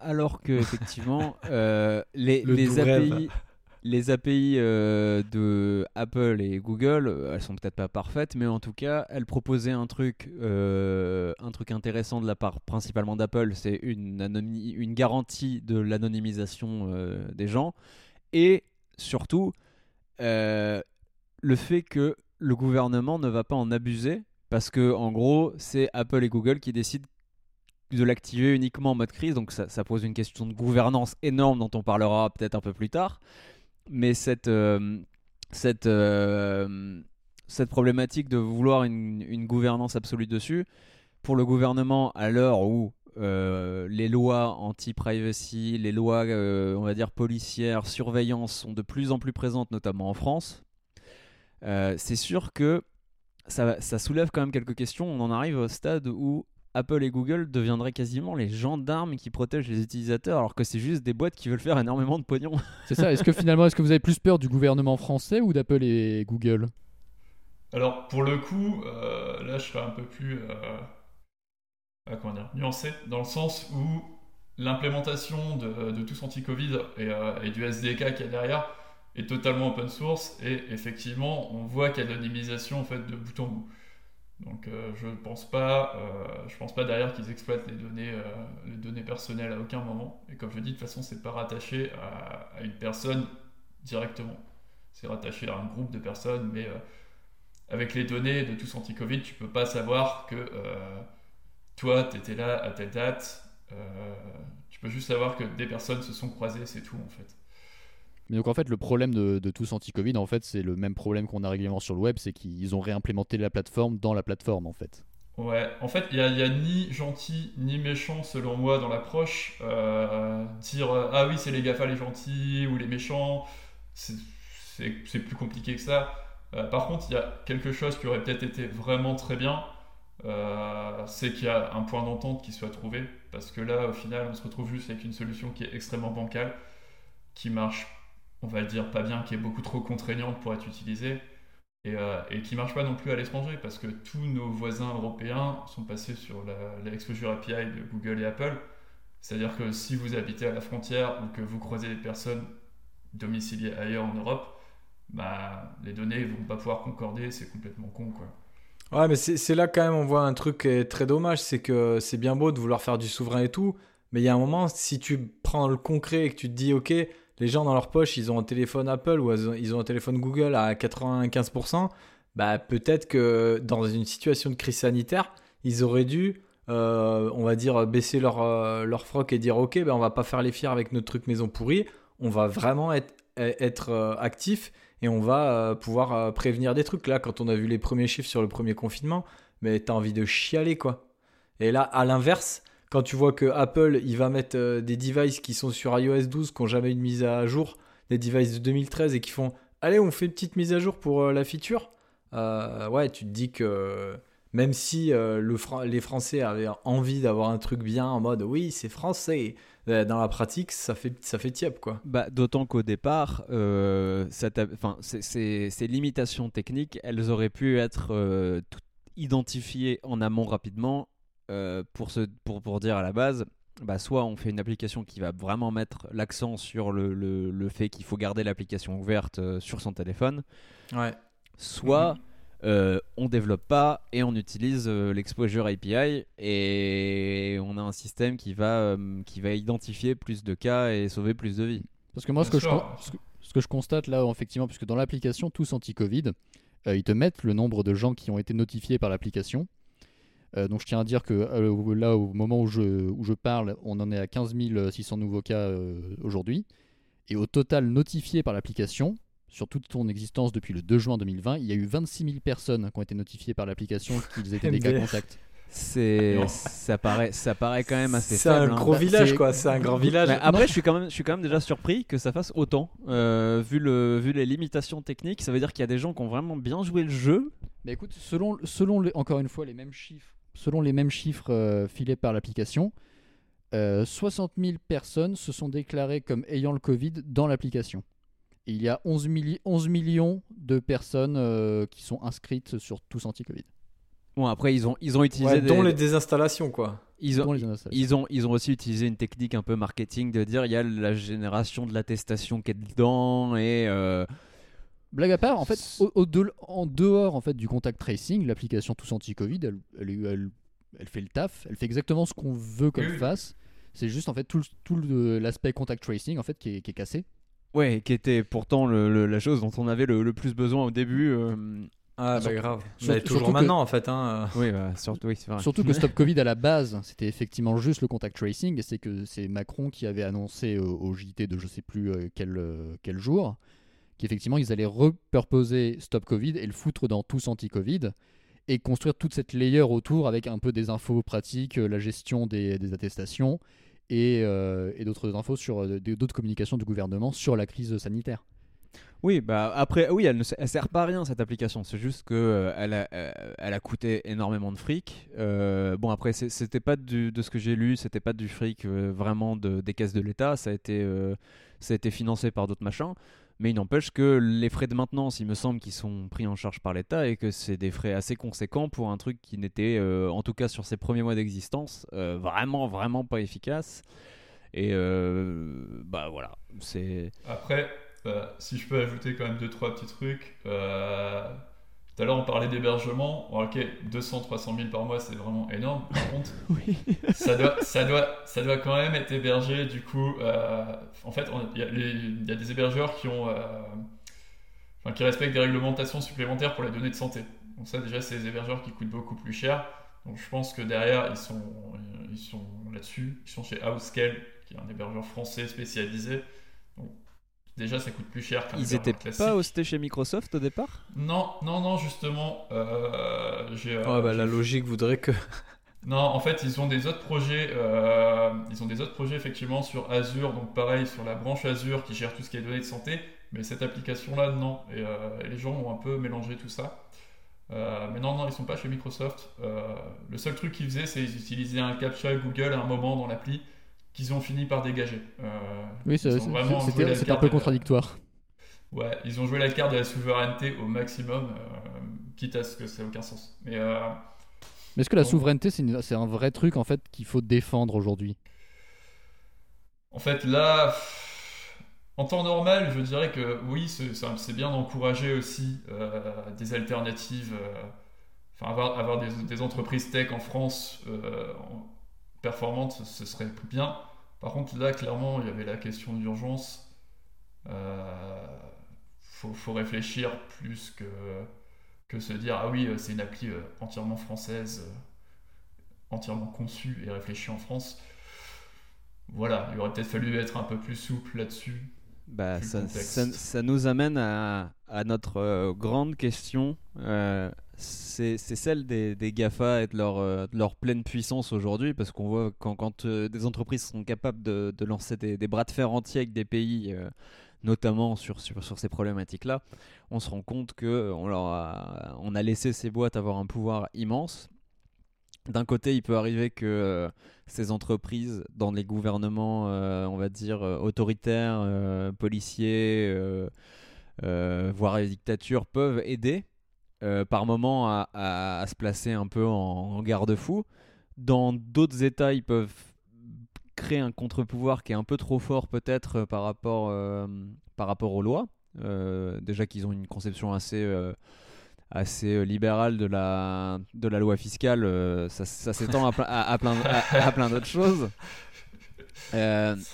Alors que effectivement, euh, les, Le les doux API, rêve. les API euh, de Apple et Google, euh, elles sont peut-être pas parfaites, mais en tout cas, elles proposaient un truc, euh, un truc intéressant de la part principalement d'Apple, c'est une, garantie de l'anonymisation euh, des gens, et surtout euh, le fait que le gouvernement ne va pas en abuser, parce que en gros, c'est Apple et Google qui décident de l'activer uniquement en mode crise, donc ça, pose une question de gouvernance énorme dont on parlera peut-être un peu plus tard. Mais cette, euh, cette, euh, cette problématique de vouloir une, gouvernance absolue dessus, pour le gouvernement, à l'heure où euh, les lois anti-privacy, les lois, on va dire, policières, surveillance sont de plus en plus présentes, notamment en France, c'est sûr que ça, ça soulève quand même quelques questions. On en arrive au stade où Apple et Google deviendraient quasiment les gendarmes qui protègent les utilisateurs, alors que c'est juste des boîtes qui veulent faire énormément de pognon. C'est ça. Est-ce que finalement, est-ce que vous avez plus peur du gouvernement français ou d'Apple et Google? Alors, pour le coup, euh, là, je serais un peu plus euh, euh, comment dire, nuancé, dans le sens où l'implémentation de, de tous anti-Covid et, euh, et du SDK qu'il y a derrière est totalement open source et effectivement, on voit qu'il y a de l'anonymisation en fait de bout en bout. Donc, euh, je pense pas, euh, pense pas derrière qu'ils exploitent les données, euh, les données personnelles à aucun moment. Et comme je dis, de toute façon, c'est pas rattaché à, une personne directement. C'est rattaché à un groupe de personnes, mais avec les données de tous anti-Covid, tu peux pas savoir que toi, tu étais là à telle date. Tu peux juste savoir que des personnes se sont croisées, c'est tout en fait. Mais donc en fait, le problème de, de tous anti-Covid, en fait, c'est le même problème qu'on a régulièrement sur le web, c'est qu'ils ont réimplémenté la plateforme dans la plateforme, en fait. Ouais, en fait, il n'y a, ni gentil ni méchant selon moi dans l'approche. Euh, dire euh, ah oui, c'est les GAFA les gentils ou les méchants, c'est plus compliqué que ça. Euh, par contre, il y a quelque chose qui aurait peut-être été vraiment très bien, c'est qu'il y a un point d'entente qui soit trouvé. Parce que là, au final, on se retrouve juste avec une solution qui est extrêmement bancale, qui marche, on va le dire, pas bien, qui est beaucoup trop contraignante pour être utilisée. Et, euh, et qui marche pas non plus à l'étranger parce que tous nos voisins européens sont passés sur la, la Exposure API de Google et Apple. C'est-à-dire que si vous habitez à la frontière ou que vous croisez des personnes domiciliées ailleurs en Europe, bah, les données vont pas pouvoir concorder, c'est complètement con quoi. Ouais, mais c'est là quand même on voit un truc qui est très dommage, c'est que c'est bien beau de vouloir faire du souverain et tout, mais il y a un moment, si tu prends le concret et que tu te dis, ok, les gens dans leur poche, ils ont un téléphone Apple ou ils ont- un téléphone Google à 95%, bah peut-être que dans une situation de crise sanitaire, ils auraient dû, euh, on va dire, baisser leur, euh, froc et dire, ok, ben on va pas faire les fiers avec notre truc maison pourri, on va vraiment être, être euh, actif et on va pouvoir prévenir des trucs. Là, quand on a vu les premiers chiffres sur le premier confinement, mais t'as envie de chialer quoi. Et là, à l'inverse, quand tu vois que Apple, il va mettre euh, des devices qui sont sur iOS 12, qui n'ont jamais eu de mise à jour, des devices de 2013 et qui font, allez, on fait une petite mise à jour pour euh, la feature. Euh, ouais, tu te dis que même si les Français avaient envie d'avoir un truc bien en mode, oui, c'est français, dans la pratique, ça fait, ça fait tiep quoi. Bah, D'autant qu'au départ, ces- limitations techniques, elles auraient pu être identifiées en amont rapidement euh, pour, se, pour, pour dire à la base, bah, soit on fait une application qui va vraiment mettre l'accent sur le, le- le fait qu'il faut garder l'application ouverte euh, sur son téléphone, Ouais. soit euh, on développe pas et on utilise euh, l'exposure API et on a un système qui va, qui va identifier plus de cas et sauver plus de vies. Parce que moi, ce que, je, ce, que, ce que je constate là, effectivement, puisque dans l'application Tous Anti-Covid, euh, ils te mettent le nombre de gens qui ont été notifiés par l'application. Euh, donc je tiens à dire que euh, là, au moment où je, où je parle, on en est à 15 600 nouveaux cas euh, aujourd'hui. Et au total notifiés par l'application, sur toute ton existence depuis le 2 juin 2020, il y a eu 26 000 personnes qui ont été notifiées par l'application qu'ils étaient des cas contacts. C'est, Non. ça paraît, ça paraît quand même assez C'est un hein. gros Bah, village quoi, c'est un grand village. Mais après, je suis quand même, je suis quand même déjà surpris que ça fasse autant, euh, vu le, vu les limitations techniques. Ça veut dire qu'il y a des gens qui ont vraiment bien joué le jeu. Mais écoute, selon, selon les- encore une fois les mêmes chiffres, selon les mêmes chiffres euh, filés par l'application, euh, 60 000 personnes se sont déclarées comme ayant le Covid dans l'application. Et il y a 11, milli- 11 millions de personnes euh, qui sont inscrites sur tous anti-Covid. Bon, après, ils ont, ils ont utilisé Ouais, des, dont les désinstallations quoi. ils ont. Ils ont, ils ont aussi utilisé une technique un peu marketing de dire il y a la génération de l'attestation qui est dedans et euh, Blague à part, en fait, au- au de- en dehors en fait, du contact tracing, l'application Tous Anti-Covid, elle, elle, elle- elle fait le taf, elle fait exactement ce qu'on veut qu'elle Oui, fasse. C'est juste en fait tout, l'aspect contact tracing en fait qui est, qui est cassé. ouais, qui était pourtant le- le- la chose dont on avait le, le plus besoin au début. euh, Ah bah grave. surtout- Mais toujours que- maintenant en fait. Hein. oui, bah, surtout, oui, vrai. Surtout que Stop Covid à la base, c'était effectivement juste le contact tracing, et c'est que c'est Macron qui avait annoncé au, au JT de je sais plus euh, quel, euh, quel jour, qu'effectivement ils allaient repurposer Stop Covid et le foutre dans tous anti-Covid. et construire toute cette layer autour avec un peu des infos pratiques, euh, la gestion des, attestations et, euh, et d'autres infos sur euh, d'autres communications du gouvernement sur la crise sanitaire. Oui, bah après, oui, elle ne sert pas à rien cette application. C'est juste que elle, a, elle a coûté énormément de fric. Bon, après, c'était pas de ce que j'ai lu, c'était pas du fric vraiment de, des caisses de l'État. Ça a ça a été financé par d'autres machins. Mais il n'empêche que les frais de maintenance, il me semble qu'ils sont pris en charge par l'État et que c'est des frais assez conséquents pour un truc qui n'était, euh, en tout cas sur ses premiers mois d'existence, euh, vraiment, vraiment pas efficace. Et euh, bah voilà, c'est. Après, euh, si je peux ajouter quand même deux trois petits trucs. Tout à l'heure, on parlait d'hébergement. Bon, ok, 200-300 000 par mois, c'est vraiment énorme. Par contre, Oui. ça doit, ça doit, ça doit quand même être hébergé. Du coup, euh, en fait, il y, a y des hébergeurs qui ont, euh, enfin, qui respectent des réglementations supplémentaires pour les données de santé. Donc ça, déjà, c'est des hébergeurs qui coûtent beaucoup plus cher. Donc je pense que derrière, ils sont, ils sont là-dessus. Ils sont chez Outscale, qui est un hébergeur français spécialisé. Déjà, ça coûte plus cher qu'un Ils hébergeur étaient classique. pas hostés chez Microsoft au départ Non, non, non, justement, euh, Ouais, bah, la logique voudrait que. non, en fait, ils ont des autres projets. euh, ils ont des autres projets effectivement sur Azure, donc pareil sur la branche Azure qui gère tout ce qui est données de santé. Mais cette application-là, non. Et, euh, et les gens ont un peu mélangé tout ça. Mais non, non, ils sont pas chez Microsoft. Le seul truc qu'ils faisaient, c'est qu'ils utilisaient un captcha Google à un moment dans l'appli qu'ils ont fini par dégager. Euh, Oui, c'était un peu contradictoire. Ouais, ils ont joué la carte de la souveraineté au maximum, euh, quitte à ce que ça n'ait aucun sens. Mais euh, Mais est-ce que la souveraineté, c'est une- un vrai truc en fait qu'il faut défendre aujourd'hui? En fait, là, en temps normal, je dirais que oui, c'est bien d'encourager aussi euh, des alternatives, euh, enfin avoir, avoir des, des entreprises tech en France euh, performantes, ce- serait bien. Par contre, là, clairement, il y avait la question d'urgence. Euh, faut, faut réfléchir plus que, que se dire ah oui, euh, c'est une appli euh, entièrement française, euh, entièrement conçue et réfléchie en France. Voilà, il aurait peut-être fallu être un peu plus souple là-dessus. Bah, ça, contexte. ça- ça nous amène à, à notre grande question. Euh, c'est celle des, GAFA et de leur, euh, de leur pleine puissance aujourd'hui, parce qu'on voit quand, quand euh, des entreprises sont capables de, lancer des, bras de fer entiers avec des pays, euh, notamment sur, ces problématiques-là, on se rend compte que on, leur a, on a laissé ces boîtes avoir un pouvoir immense. D'un côté, il peut arriver que ces entreprises, dans les gouvernements, on va dire, autoritaires, policiers, voire les dictatures, peuvent aider euh, par moment à, se placer un peu en, garde-fou. Dans d'autres États, ils peuvent créer un contre-pouvoir qui est un peu trop fort peut-être euh, par rapport, euh, par rapport aux lois. Déjà qu'ils ont une conception assez... assez libérale de la, de la loi fiscale, ça, s'étend à, plein- à- plein, à- plein d'autres choses.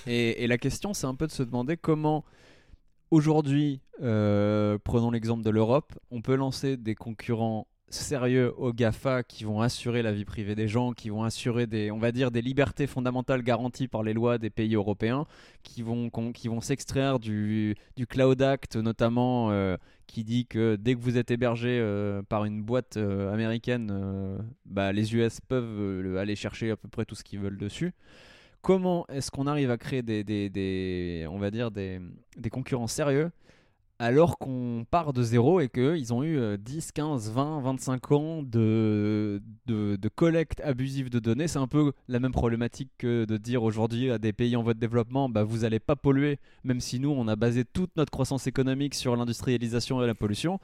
Et la question, c'est un peu de se demander comment, aujourd'hui, euh, prenons l'exemple de l'Europe, on peut lancer des concurrents sérieux aux GAFA qui vont assurer la vie privée des gens, qui vont assurer des, on va dire, des libertés fondamentales garanties par les lois des pays européens, qui vont, qui vont s'extraire du, du Cloud Act notamment, euh, qui dit que dès que vous êtes hébergé euh, par une boîte américaine, bah, les US peuvent aller chercher à peu près tout ce qu'ils veulent dessus. Comment est-ce qu'on arrive à créer des, on va dire des, concurrents sérieux alors qu'on part de zéro et qu'ils ont eu euh, 10, 15, 20, 25 ans de collecte abusive de données? C'est un peu la même problématique que de dire aujourd'hui à des pays en voie de développement, bah, vous n'allez pas polluer, même si nous, on a basé toute notre croissance économique sur l'industrialisation et la pollution.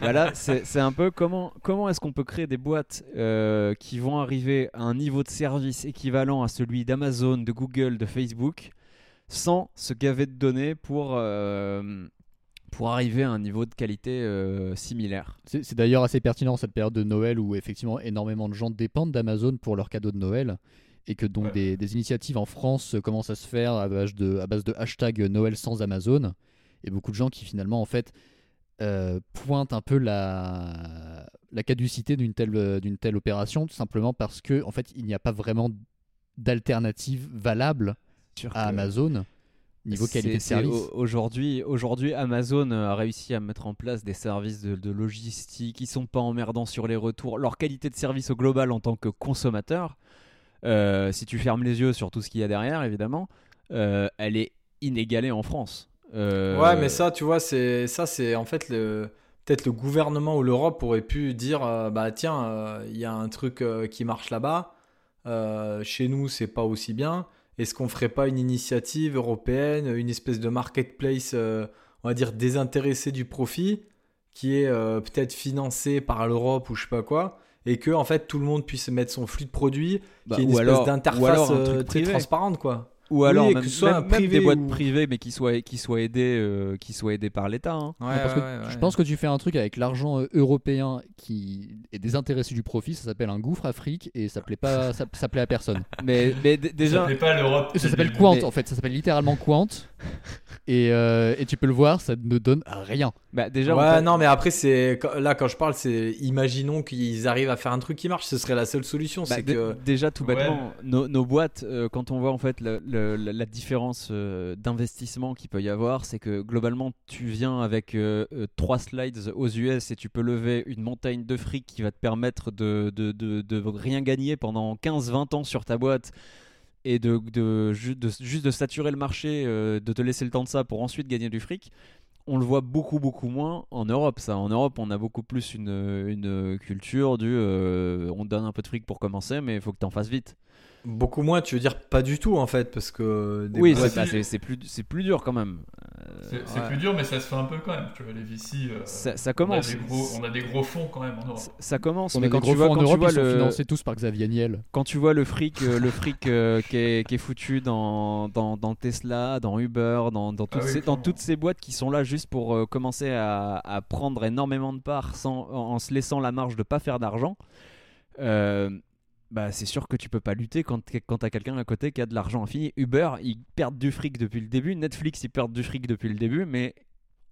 Voilà, c'est c'est un peu comment, comment est-ce qu'on peut créer des boîtes euh, qui vont arriver à un niveau de service équivalent à celui d'Amazon, de Google, de Facebook, sans se gaver de données pour, euh, pour arriver à un niveau de qualité euh, similaire. C'est c'est d'ailleurs assez pertinent cette période de Noël où effectivement énormément de gens dépendent d'Amazon pour leurs cadeaux de Noël et que donc Ouais. des, des initiatives en France commencent à se faire à base de, à base de hashtag Noël sans Amazon et beaucoup de gens qui finalement en fait euh, pointent un peu la, la caducité d'une telle, d'une telle opération tout simplement parce que en fait il n'y a pas vraiment d'alternative valable Sûr à Amazon niveau qualité de service. au- Aujourd'hui, aujourd'hui, Amazon a réussi à mettre en place des services de, de logistique qui sont pas emmerdants sur les retours. Leur qualité de service au global en tant que consommateur, euh, si tu fermes les yeux sur tout ce qu'il y a derrière, évidemment, euh, elle est inégalée en France. Euh, Ouais, mais ça, tu vois, c'est ça, c'est en fait le peut-être le gouvernement ou l'Europe aurait pu dire, euh, bah tiens, euh, il y a un truc qui marche là-bas. chez nous, c'est pas aussi bien. Est-ce qu'on ferait pas une initiative européenne, une espèce de marketplace, on va dire désintéressé du profit, qui est peut-être financé par l'Europe ou je sais pas quoi, et que en fait tout le monde puisse mettre son flux de produits, bah, qui est une espèce d'interface un très transparente, quoi. Ou alors Oui, même, que ce soit même- un même des privé boîtes ou- privées, mais qui soient, qui soient aidées, euh, qui soient aidées par l'État. hein. Ouais, parce que ouais, ouais, Je pense que tu fais un truc avec l'argent euh, européen qui est désintéressé du profit, ça s'appelle un gouffre Afrique et ça plaît pas, ça, ça plaît à personne. Mais, mais d- Ça déjà, s'appelait pas l'Europe. Ça s'appelle. Quant mais- en fait, ça s'appelle littéralement Quant et, euh, et tu peux le voir, ça ne donne rien. bah, déjà, ouais, non, mais après, c'est là, quand je parle, c'est imaginons qu'ils arrivent à faire un truc qui marche, ce serait la seule solution. Bah, c'est que. déjà tout Ouais. bêtement nos, nos boîtes euh, quand on voit en fait le- le- la, différence euh, d'investissement qu'il peut y avoir c'est que globalement tu viens avec euh, euh, trois slides aux US et tu peux lever une montagne de fric qui va te permettre de, rien gagner pendant 15-20 ans sur ta boîte et de, de, ju- de- juste de saturer le marché de te laisser le temps de ça pour ensuite gagner du fric. On le voit beaucoup beaucoup moins en Europe ça. En Europe on a beaucoup plus une, culture du on te donne un peu de fric pour commencer mais il faut que tu en fasses vite Beaucoup moins, tu veux dire pas du tout en fait, parce que. des oui, boîtes- c'est bah, plus, c'est plus dur quand même. C'est c'est Ouais. plus dur, mais ça se fait un peu quand même. Tu vois, les VC. euh, Ça, ça on, a commence. des gros, on a des gros fonds quand même en Europe. Ça- Ça commence, On mais a quand tu vois, quand tu Europe, vois ils sont le, financés tous par Xavier Niel. quand tu vois le fric, euh, le fric euh, qui, est, qui est foutu dans, dans, dans Tesla, dans Uber, dans, dans, toutes Ah oui, ces, dans clairement. toutes ces boîtes qui sont là juste pour euh, commencer à, à prendre énormément de parts sans, en, en se laissant la marge de pas faire d'argent, euh, bah c'est sûr que tu peux pas lutter quand, quand t'as quelqu'un à côté qui a de l'argent infini. Uber, ils perdent du fric depuis le début. Netflix, ils perdent du fric depuis le début, mais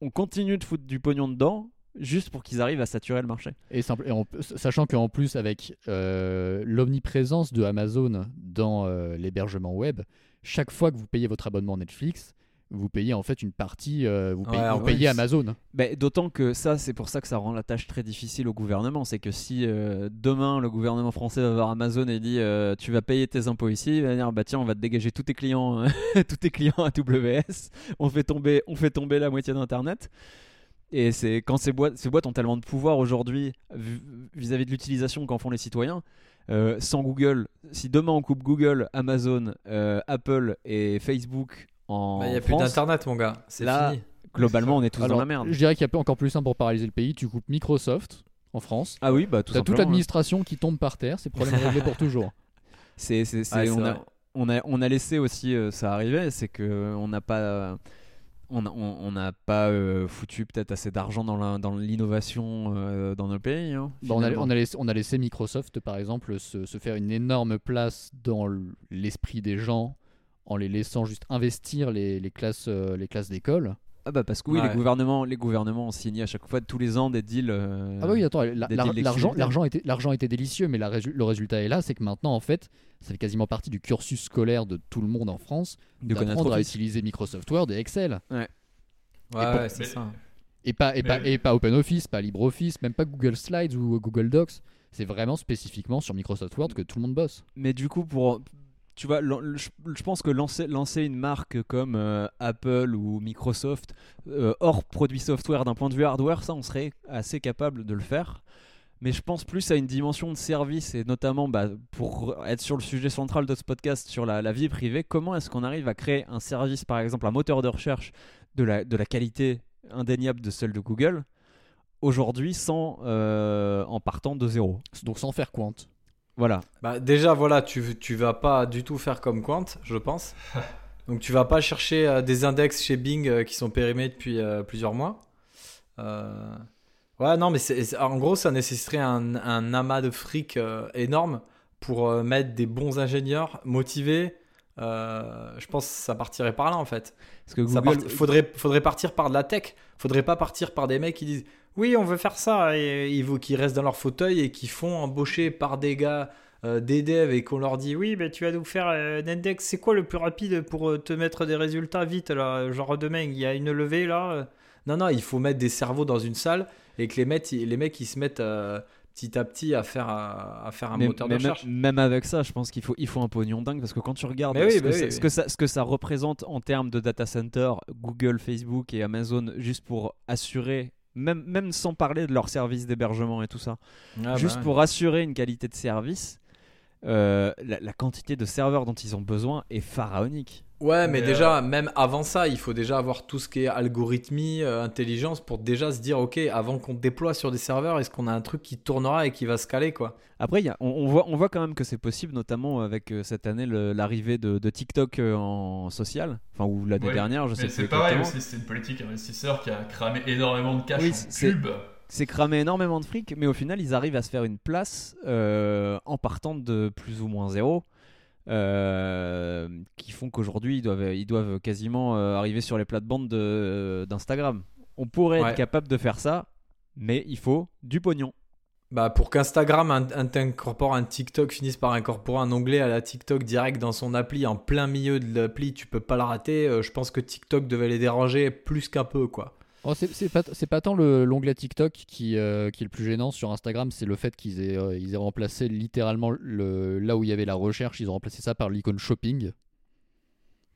on continue de foutre du pognon dedans juste pour qu'ils arrivent à saturer le marché. Et, simple, en- sachant qu'en plus, avec euh, l'omniprésence de Amazon dans euh, l'hébergement web, chaque fois que vous payez votre abonnement Netflix, vous payez en fait une partie, euh, vous payez, Ouais, vous ouais, payez c'est- Amazon. D'autant que ça, c'est pour ça que ça rend la tâche très difficile au gouvernement. C'est que si euh, demain le gouvernement français va voir Amazon et dit euh, tu vas payer tes impôts ici, il va dire bah tiens on va te dégager tous tes clients, tous tes clients AWS, on fait tomber, on fait tomber la moitié d'internet. Et c'est quand ces boîtes, ces boîtes ont tellement de pouvoir aujourd'hui vis- vis-à-vis de l'utilisation qu'en font les citoyens. euh, sans Google, si demain on coupe Google, Amazon, euh, Apple et Facebook en Bah, Il y a plus d'internet, mon gars. C'est Là, fini. globalement on est tous Alors, dans la merde. Je dirais qu'il y a encore plus simple pour paralyser le pays. Tu coupes Microsoft en France. Ah oui, bah tout T'as toute l'administration qui tombe par terre, c'est problème réglé pour toujours. C'est, c'est, c'est- on, a, on, a, on a laissé aussi euh, ça arriver, c'est que euh, on n'a pas, euh, on, a- on, on n'a pas euh, foutu peut-être assez d'argent dans, la, dans l'innovation euh, dans nos pays. hein, Bah, on, a, finalement. on a laissé, on a laissé Microsoft, par exemple, se, se faire une énorme place dans l'esprit des gens en les laissant juste investir les, les classes, euh, les classes d'école. Ah bah parce que oui, Ouais. les gouvernements, les gouvernements ont signé à chaque fois tous les ans des deals. euh, Ah bah oui, attends, l'argent, l'argent était, l'argent était délicieux, mais la résu- le résultat est là, c'est que maintenant, en fait, ça fait quasiment partie du cursus scolaire de tout le monde en France de connaître d'apprendre à utiliser Microsoft Word et Excel. Ouais, ouais, c'est ça. Et pas, et, pas, et pas OpenOffice, pas LibreOffice, même pas Google Slides ou Google Docs. C'est vraiment spécifiquement sur Microsoft Word que tout le monde bosse. Mais du coup, pour. Tu vois, je pense que lancer, une marque comme euh, Apple ou Microsoft, euh, hors produit software d'un point de vue hardware, ça on serait assez capable de le faire. Mais je pense plus à une dimension de service et notamment bah, pour être sur le sujet central de ce podcast sur la, vie privée, comment est-ce qu'on arrive à créer un service, par exemple un moteur de recherche de la, de la qualité indéniable de celle de Google aujourd'hui sans euh, en partant de zéro? Donc sans faire Quant. Voilà. Bah, déjà, voilà, tu, tu vas pas du tout faire comme Quant, je pense. Donc, tu vas pas chercher euh, des index chez Bing euh, qui sont périmés depuis euh, plusieurs mois. Euh, Ouais, non, mais c'est, en gros, ça nécessiterait un, un amas de fric euh, énorme pour euh, mettre des bons ingénieurs motivés. Euh, je pense que ça partirait par là, en fait. Parce que Ça Google, part- faudrait, faudrait partir par de la tech. Faudrait pas partir par des mecs qui disent oui, on veut faire ça et il faut qu'ils restent dans leur fauteuil et qui font embaucher par des gars euh, des devs et qu'on leur dit oui, mais tu vas nous faire euh, un index, c'est quoi le plus rapide pour euh, te mettre des résultats vite là Genre demain, il y a une levée là. euh? Non, non, il faut mettre des cerveaux dans une salle et que les mecs, ils- les mecs ils se mettent euh, petit à petit à faire, à, à faire un Mais- moteur mais de recherche. Même avec ça, je pense qu'il faut, il faut un pognon dingue parce que quand tu regardes oui, ce, que ça, oui, ce oui. que ça, ce que ça représente en termes de data center, Google, Facebook et Amazon, juste pour assurer, même, même sans parler de leur service d'hébergement et tout ça, Ah, juste bah ouais. pour assurer une qualité de service, euh, la, la quantité de serveurs dont ils ont besoin est pharaonique. Ouais, mais, Mais, déjà, même avant ça, il faut déjà avoir tout ce qui est algorithmie, euh, intelligence pour déjà se dire, ok, avant qu'on déploie sur des serveurs, est-ce qu'on a un truc qui tournera et qui va se caler, quoi? Après, il y a- on, on voit, on voit quand même que c'est possible, notamment avec euh, cette année l'arrivée de, de TikTok euh, en social, enfin ou l'année Ouais, dernière, je sais c'est pareil aussi, c'est une politique investisseur qui a cramé énormément de cash Oui, en c'est- pub. c'est cramé énormément de fric, mais au final, ils arrivent à se faire une place euh, en partant de plus ou moins zéro, euh, qui font qu'aujourd'hui, ils doivent, ils doivent quasiment euh, arriver sur les plates-bandes de- d'Instagram. On pourrait Ouais. être capable de faire ça, mais il faut du pognon. Bah, pour qu'Instagram incorpore un TikTok, finisse par incorporer un onglet à la TikTok direct dans son appli, en plein milieu de l'appli, tu peux pas le rater. euh, je pense que TikTok devait les déranger plus qu'un peu, quoi. Oh, c'est pas, tant le- l'onglet TikTok qui, euh, qui est le plus gênant sur Instagram, c'est le fait qu'ils aient, euh, ils aient remplacé littéralement le, là où il y avait la recherche, ils ont remplacé ça par l'icône shopping.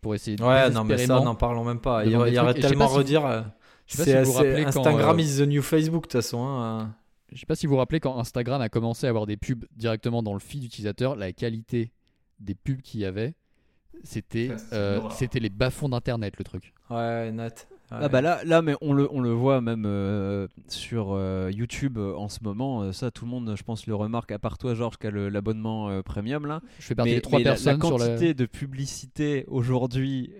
Pour essayer de Ouais, non, mais ça, n'en parlons même pas. Il y, aurait- tellement pas si redire. euh, je sais pas si c'est- vous vous c'est- rappelez quand, Instagram euh, is the new Facebook, de toute façon. hein. Je sais pas si vous vous rappelez quand Instagram a commencé à avoir des pubs directement dans le feed utilisateur, la qualité des pubs qu'il y avait, euh, c'était les bas-fonds d'internet le truc. Ouais, Nat. Ouais. Ah bah là, là mais on le, on le voit même euh, sur euh, YouTube euh, en ce moment. ça, tout le monde, je pense, le remarque, à part toi, Georges, qui a l'abonnement premium là. Je fais partie mais, des trois mais la- personnes la, sur la. quantité de publicité aujourd'hui,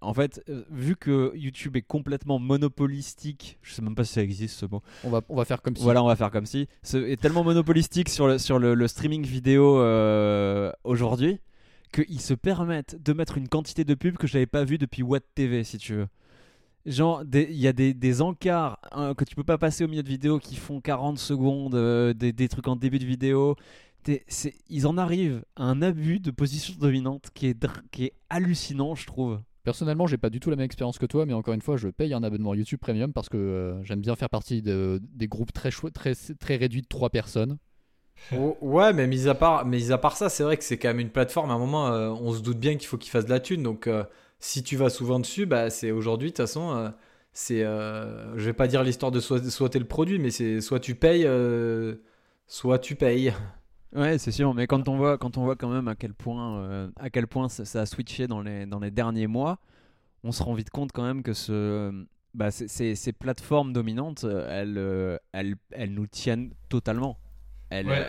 en fait, vu que YouTube est complètement monopolistique, je sais même pas si ça existe ce mot. On va, on va faire comme si. Voilà, on va faire comme si. Ce est tellement monopolistique sur le, sur le, le streaming vidéo aujourd'hui qu'ils se permettent de mettre une quantité de pubs que j'avais pas vu depuis Watt TV, si tu veux. Genre, il y a des, des encarts hein, que tu peux pas passer au milieu de vidéo qui font 40 secondes, euh, des, des trucs en début de vidéo. Ils en arrivent à un abus de position dominante qui est, qui est hallucinant, je trouve. Personnellement, j'ai pas du tout la même expérience que toi, mais encore une fois, je paye un abonnement YouTube Premium parce que euh, j'aime bien faire partie de, des groupes très, très, très réduits de trois personnes. Oh, Ouais, mais mis à part, mis à part ça, c'est vrai que c'est quand même une plateforme. À un moment, euh, on se doute bien qu'il faut qu'il fasse de la thune. Donc, euh, si tu vas souvent dessus, bah, c'est aujourd'hui, de toute façon, euh, c'est, euh, je vais pas dire l'histoire de soi- souhaiter le produit, mais c'est soit tu payes, euh, soit tu payes. Ouais, c'est sûr, mais quand on voit, quand on voit quand même à quel point, euh, à quel point ça, ça a switché dans les, dans les derniers mois, on se rend vite compte quand même que ce, bah, ces- plateformes dominantes, elles, elles, elles nous tiennent totalement. Elles, Ouais,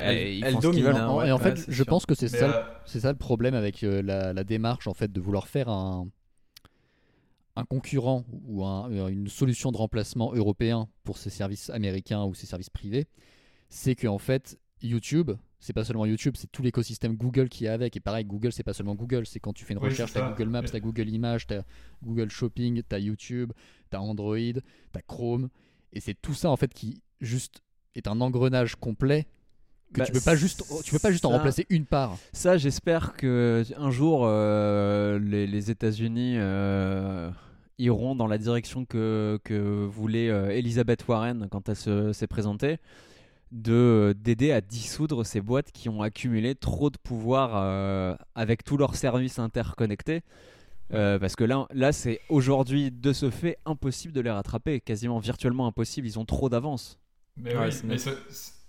hein. Ouais, et en ouais, fait, je sûr. pense que c'est ça, euh, c'est ça le problème avec euh, la, la démarche en fait de vouloir faire un, un concurrent ou un- euh, une solution de remplacement européen pour ces services américains ou ces services privés, c'est que en fait YouTube, c'est pas seulement YouTube, c'est tout l'écosystème Google qui est avec. Et pareil, Google, c'est pas seulement Google, c'est quand tu fais une Oui, recherche, t'as. Google Maps, t'as Google Images, t'as Google Shopping, t'as YouTube, t'as Android, t'as Chrome, et c'est tout ça en fait qui juste est un engrenage complet que Bah, tu peux pas juste tu peux pas juste en remplacer une part. Ça, j'espère que un jour euh, les, les États-Unis euh, iront dans la direction que, que voulait euh, Elizabeth Warren quand elle se- s'est présentée, de d'aider à dissoudre ces boîtes qui ont accumulé trop de pouvoir euh, avec tous leurs services interconnectés. Euh, parce que là, là c'est aujourd'hui de ce fait impossible de les rattraper, quasiment virtuellement impossible. Ils ont trop d'avance. Mais Ouais, oui, c'est mais.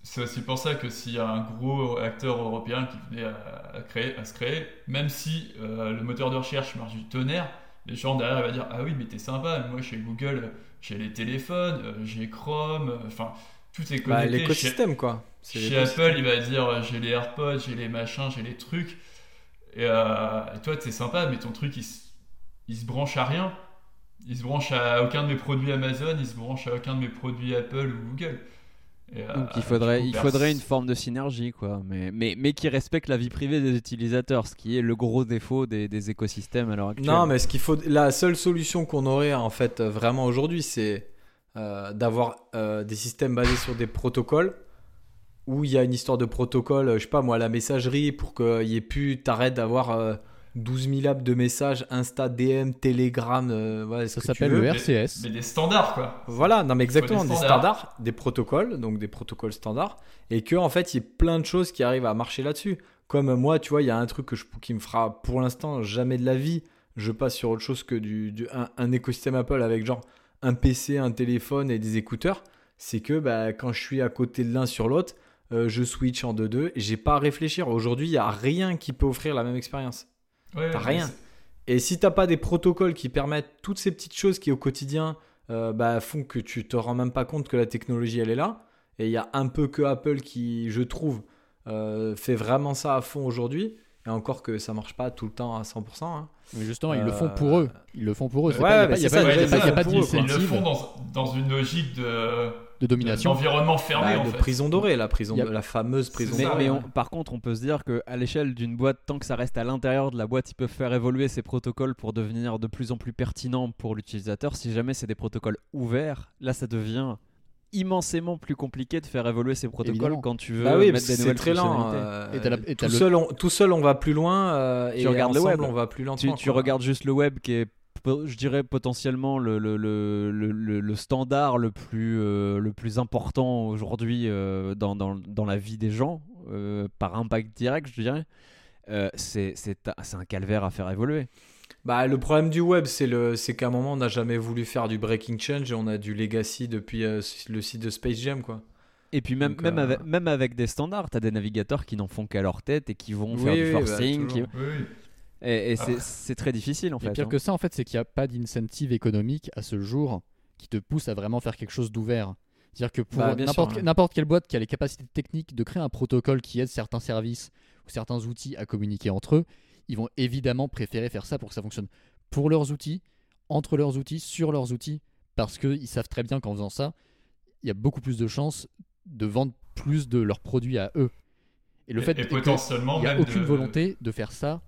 C'est aussi pour ça que s'il y a un gros acteur européen qui venait à, à créer, à se créer, même si euh, le moteur de recherche marche du tonnerre, les gens derrière ils vont dire ah oui mais t'es sympa, moi chez Google j'ai les téléphones, euh, j'ai Chrome, euh, enfin tout est Bah, connecté. chez, l'écosystème, quoi. Chez. Apple il va dire j'ai les AirPods, j'ai les machins, j'ai les trucs, et, euh, et toi t'es sympa mais ton truc il se branche à rien. Il se branche à aucun de mes produits Amazon, il se branche à aucun de mes produits Apple ou Google. Et, euh, Donc il faudrait, coup, il pers- faudrait une forme de synergie, quoi. Mais, mais, mais qui respecte la vie privée des utilisateurs, ce qui est le gros défaut des, des écosystèmes à l'heure actuelle. Non, mais ce qu'il faut, la seule solution qu'on aurait en fait euh, vraiment aujourd'hui, c'est euh, d'avoir euh, des systèmes basés sur des protocoles où il y a une histoire de protocole, je sais pas moi, la messagerie pour qu'il y ait plus, t'arrêtes d'avoir euh, 12 000 apps de messages, Insta, DM, Telegram, euh, voilà, ce Ça s'appelle le Mais- RCS. Mais des standards, quoi. Voilà, non mais exactement, des des standards. des protocoles, donc des protocoles standards, et que en fait il y ait plein de choses qui arrivent à marcher là-dessus. Comme moi, tu vois, il y a un truc que je, qui me fera pour l'instant jamais de la vie, je passe sur autre chose que du, du- un, un écosystème Apple avec genre un PC, un téléphone et des écouteurs, c'est que bah, quand je suis à côté de l'un sur l'autre, euh, je switch en 2-2 et j'ai pas à réfléchir. Aujourd'hui, il y a rien qui peut offrir la même expérience. Ouais, T'as rien. Et si t'as pas des protocoles qui permettent toutes ces petites choses qui au quotidien euh, bah, font que tu te rends même pas compte que la technologie elle est là, et il y a un peu que Apple qui, je trouve, euh, fait vraiment ça à fond aujourd'hui, et encore que ça marche pas tout le temps à 100%. hein. Mais justement, ils le font Euh, pour eux. Ils le font pour eux. Ouais, Il n'y a pas, y a ouais, pas- y a. Ils le font dans, dans une logique de de domination. d'environnement fermé, Bah, en de fait. prison dorée, la prison, la fameuse prison C'est Mais, ça, dorée. mais ouais. on- par contre, on peut se dire qu'à l'échelle d'une boîte, tant que ça reste à l'intérieur de la boîte, ils peuvent faire évoluer ces protocoles pour devenir de plus en plus pertinents pour l'utilisateur. Si jamais c'est des protocoles ouverts, là, ça devient immensément plus compliqué de faire évoluer ces protocoles Évidemment. quand tu veux Bah oui, mettre des nouvelles très lent. euh, Et t'as la- et t'as tout, le- seul, on, tout seul, on va plus loin. euh, Tu et regardes le ensemble, web. on va plus lentement. tu regardes juste le web qui est, je dirais, potentiellement le, le, le, le, le- le standard le plus, euh, le plus important aujourd'hui euh, dans, dans, dans la vie des gens, euh, par impact direct, je dirais. Euh, c'est c'est un- c'est un calvaire à faire évoluer. Bah, le problème du web, c'est le, c'est qu'à un moment, on n'a jamais voulu faire du breaking change et on a du legacy depuis euh, le site de Space Jam, quoi. Et puis même, Donc, même, euh, avec, même avec des standards, tu as des navigateurs qui n'en font qu'à leur tête et qui vont Oui, faire du oui, bah, forcing. qui- toujours. Oui, oui. Et, et c'est Ah. c'est très difficile en Et fait. pire hein. que ça, en fait, c'est qu'il n'y a pas d'incentive économique à ce jour qui te pousse à vraiment faire quelque chose d'ouvert. C'est-à-dire que pour Bah, n'importe ouais. quelle boîte qui a les capacités techniques de créer un protocole qui aide certains services ou certains outils à communiquer entre eux, ils vont évidemment préférer faire ça pour que ça fonctionne pour leurs outils, entre leurs outils, sur leurs outils, parce qu'ils savent très bien qu'en faisant ça, il y a beaucoup plus de chances de vendre plus de leurs produits à eux. Et le Et- fait et potentiellement il n'y a aucune de- volonté de faire ça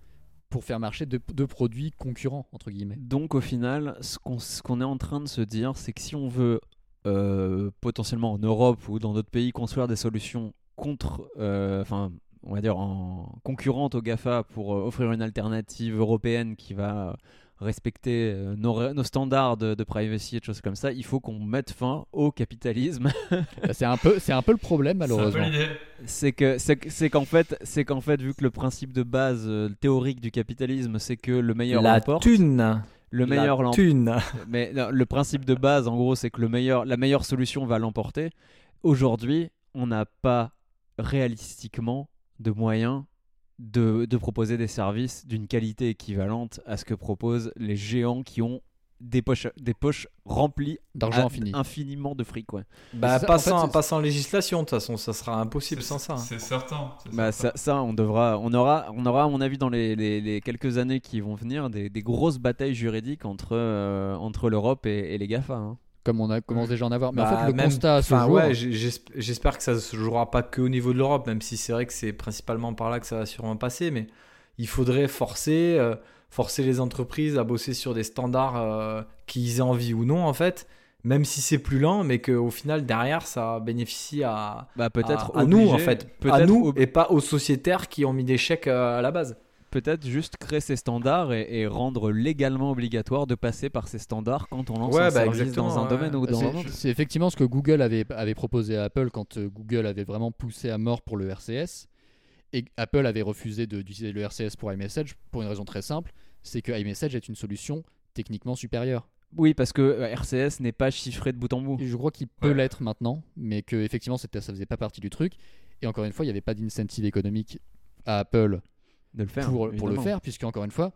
pour faire marcher deux produits concurrents, entre guillemets. Donc au final, ce qu'on est en train de se dire, c'est que si on veut euh, potentiellement en Europe ou dans d'autres pays construire des solutions contre, euh, enfin, on va dire en au GAFA pour euh, offrir une alternative européenne qui va respecter euh, nos, standards de, de privacy et de choses comme ça, il faut qu'on mette fin au capitalisme. Bah, C'est un peu, c'est un peu le problème C'est un peu malheureusement. l'idée. c'est que c'est que- c'est qu'en fait, c'est qu'en fait, vu que le principe de base euh, théorique du capitalisme, c'est que le meilleur La l'emporte, thune. le meilleur La thune. Mais non, le principe de base, en gros, c'est que le meilleur, la meilleure solution va l'emporter. Aujourd'hui, on n'a pas réalistiquement de moyens de, de proposer des services d'une qualité équivalente à ce que proposent les géants qui ont des poches, des poches remplies D'argent infini. infiniment de fric. Ouais. Bah, pas, fait, sans, c'est- pas sans législation, de toute façon, ça sera impossible C'est- sans ça. hein. C'est certain. Bah, certain. ça, ça, on devra, on aura, on aura, à mon avis, dans les, les- les quelques années qui vont venir, des, des grosses batailles juridiques entre, euh, entre l'Europe et, et les GAFA. hein. Comme on a commence déjà à en avoir. Mais en Bah, fait, le même- constat ce enfin, jour, ouais, j'espère que ça se jouera pas que au niveau de l'Europe, même si c'est vrai que c'est principalement par là que ça va sûrement passer, mais il faudrait forcer, euh, forcer les entreprises à bosser sur des standards euh, qu'ils aient envie ou non, en fait, même si c'est plus lent, mais qu'au final, derrière, ça bénéficie à, Bah, peut-être à, à nous, en fait, à nous et pas aux sociétaires qui ont mis des chèques euh, à la base. Peut-être juste créer ces standards et, et rendre légalement obligatoire de passer par ces standards quand on lance Ouais, un bah, service dans un ouais. domaine ou dans c'est- un autre. C'est effectivement ce que Google avait, avait proposé à Apple quand euh, Google avait vraiment poussé à mort pour le RCS. Et Apple avait refusé de- d'utiliser le RCS pour iMessage pour une raison très simple c'est que iMessage est une solution techniquement supérieure. Oui, parce que euh, RCS n'est pas chiffré de bout en bout. Je crois qu'il peut Ouais. l'être maintenant, mais que effectivement ça faisait pas partie du truc. Et encore une fois, il n'y avait pas d'incentive économique à Apple De le faire. pour, pour le faire, puisque encore une fois,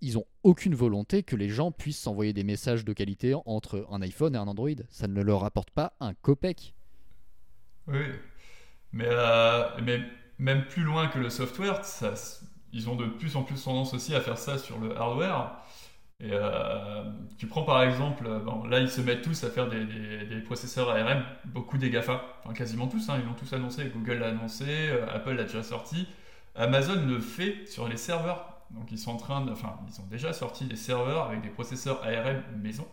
ils ont aucune volonté que les gens puissent s'envoyer des messages de qualité entre un iPhone et un Android. Ça ne leur apporte pas un copec. Oui, mais, euh, mais même plus loin que le software, ça, ils ont de plus en plus tendance aussi à faire ça sur le hardware. Et euh, tu prends par exemple, euh, bon, là ils se mettent tous à faire des, des- des processeurs ARM, beaucoup des GAFA, enfin quasiment tous, hein, ils l'ont tous annoncé, Google l'a annoncé, euh, Apple l'a déjà sorti, Amazon le fait sur les serveurs. Donc ils sont en train de, enfin ils ont déjà sorti des serveurs avec des processeurs ARM maison.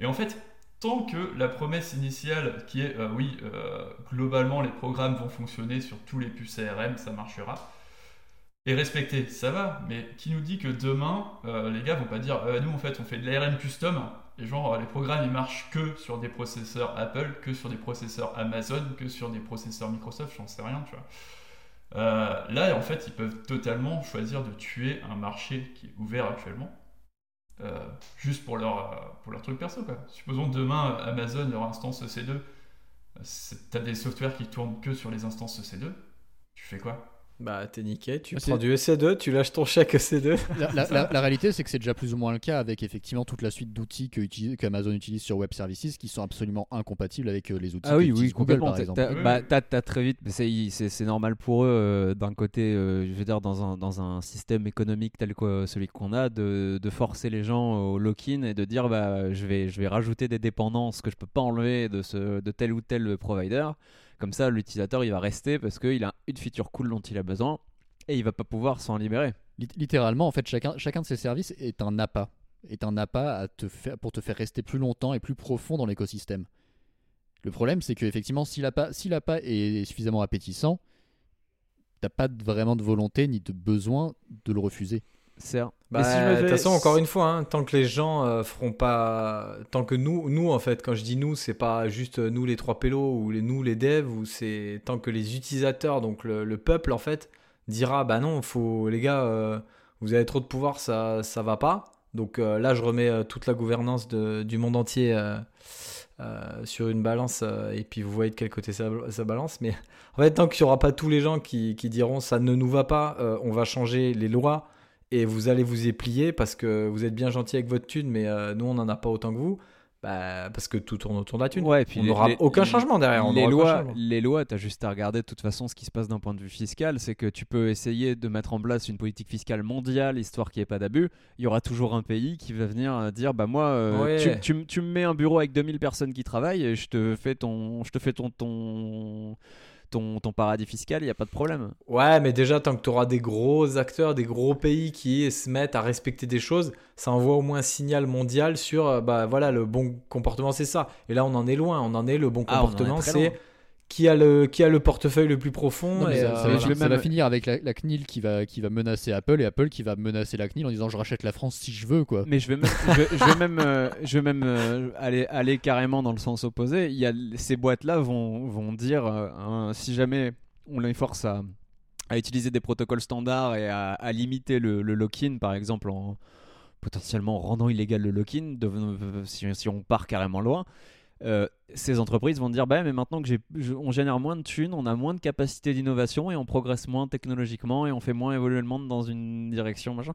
Et en fait, tant que la promesse initiale qui est euh, oui, euh, globalement les programmes vont fonctionner sur tous les puces ARM, ça marchera, est respectée, ça va, mais qui nous dit que demain, euh, les gars vont pas dire nous en fait on fait de l'ARM custom, et genre les programmes ils marchent que sur des processeurs Apple, que sur des processeurs Amazon, que sur des processeurs Microsoft, j'en sais rien, tu vois. Là, en fait, ils peuvent totalement choisir de tuer un marché qui est ouvert actuellement euh, juste pour leur, euh, pour truc perso. Supposons demain Amazon, leur instance EC2, t'as des softwares qui tournent que sur les instances EC2, tu fais quoi? Bah, t'es niqué, tu prends du EC2, tu lâches ton chèque EC2. La, réalité, c'est que c'est déjà plus ou moins le cas avec effectivement toute la suite d'outils qu'Amazon utilise sur Web Services qui sont absolument incompatibles avec euh, les outils ah oui, oui, Google, par exemple. Bah, t'as très vite, c'est normal pour eux, euh, d'un côté, euh, je veux dire, dans un, dans un système économique tel que celui qu'on a, de, de, forcer les gens au lock-in et de dire bah, je, vais, je vais rajouter des dépendances que je peux pas enlever de, ce, de tel ou tel provider. Comme ça, l'utilisateur, il va rester parce qu'il a une feature cool dont il a besoin et il va pas pouvoir s'en libérer. Littéralement, en fait, chacun, de ces services est un appât, est un appât pour te faire rester plus longtemps et plus profond dans l'écosystème. Le problème, c'est qu'effectivement, si l'appât est suffisamment appétissant, t'as pas vraiment de volonté ni de besoin de le refuser. Bah, de toute façon, encore une fois, hein, tant que les gens euh, feront pas, tant que nous, nous en fait, quand je dis nous, c'est pas juste nous les trois pélos ou les nous les devs, ou c'est tant que les utilisateurs, donc le, peuple en fait, dira bah non, faut les gars, euh, vous avez trop de pouvoir, ça ça va pas. Donc euh, là, je remets toute la gouvernance de, du monde entier sur une balance et puis vous voyez de quel côté ça, ça balance. Mais en fait, tant qu'il n'y aura pas tous les gens qui, qui diront ça ne nous va pas, on va changer les lois et vous allez vous y plier parce que vous êtes bien gentil avec votre thune, mais euh, nous on n'en a pas autant que vous. Bah, parce que tout tourne autour de la thune. Ouais, et puis on n'aura aucun changement derrière. les, lois, les lois, tu as juste à regarder de toute façon ce qui se passe d'un point de vue fiscal. C'est que tu peux essayer de mettre en place une politique fiscale mondiale, histoire qu'il n'y ait pas d'abus. Il y aura toujours un pays qui va venir euh, dire Bah, moi, euh, tu, tu, me mets un bureau avec 2000 personnes qui travaillent et je te fais ton, je te fais ton, ton, ton, paradis fiscal, il n'y a pas de problème. Ouais, mais déjà, tant que tu auras des gros acteurs, des gros pays qui se mettent à respecter des choses, ça envoie au moins un signal mondial sur, euh, bah voilà, le bon comportement, c'est ça. Et là, on en est loin, on en est, le bon ah, comportement, c'est qui a le qui a le portefeuille le plus profond. ça, euh, va finir avec la, CNIL qui va qui va menacer Apple et Apple qui va menacer la CNIL en disant je rachète la France si je veux quoi. Mais je vais même je, vais même euh, je vais même euh, aller aller carrément dans le sens opposé. Il y a ces boîtes là vont vont dire hein, si jamais on les force à à utiliser des protocoles standards et à, à limiter le, le lock-in par exemple en potentiellement rendant illégal le lock-in si, si on part carrément loin euh, ces entreprises vont dire bah mais maintenant que j'ai on génère moins de thunes, on a moins de capacité d'innovation et on progresse moins technologiquement et on fait moins évoluer le monde dans une direction machin.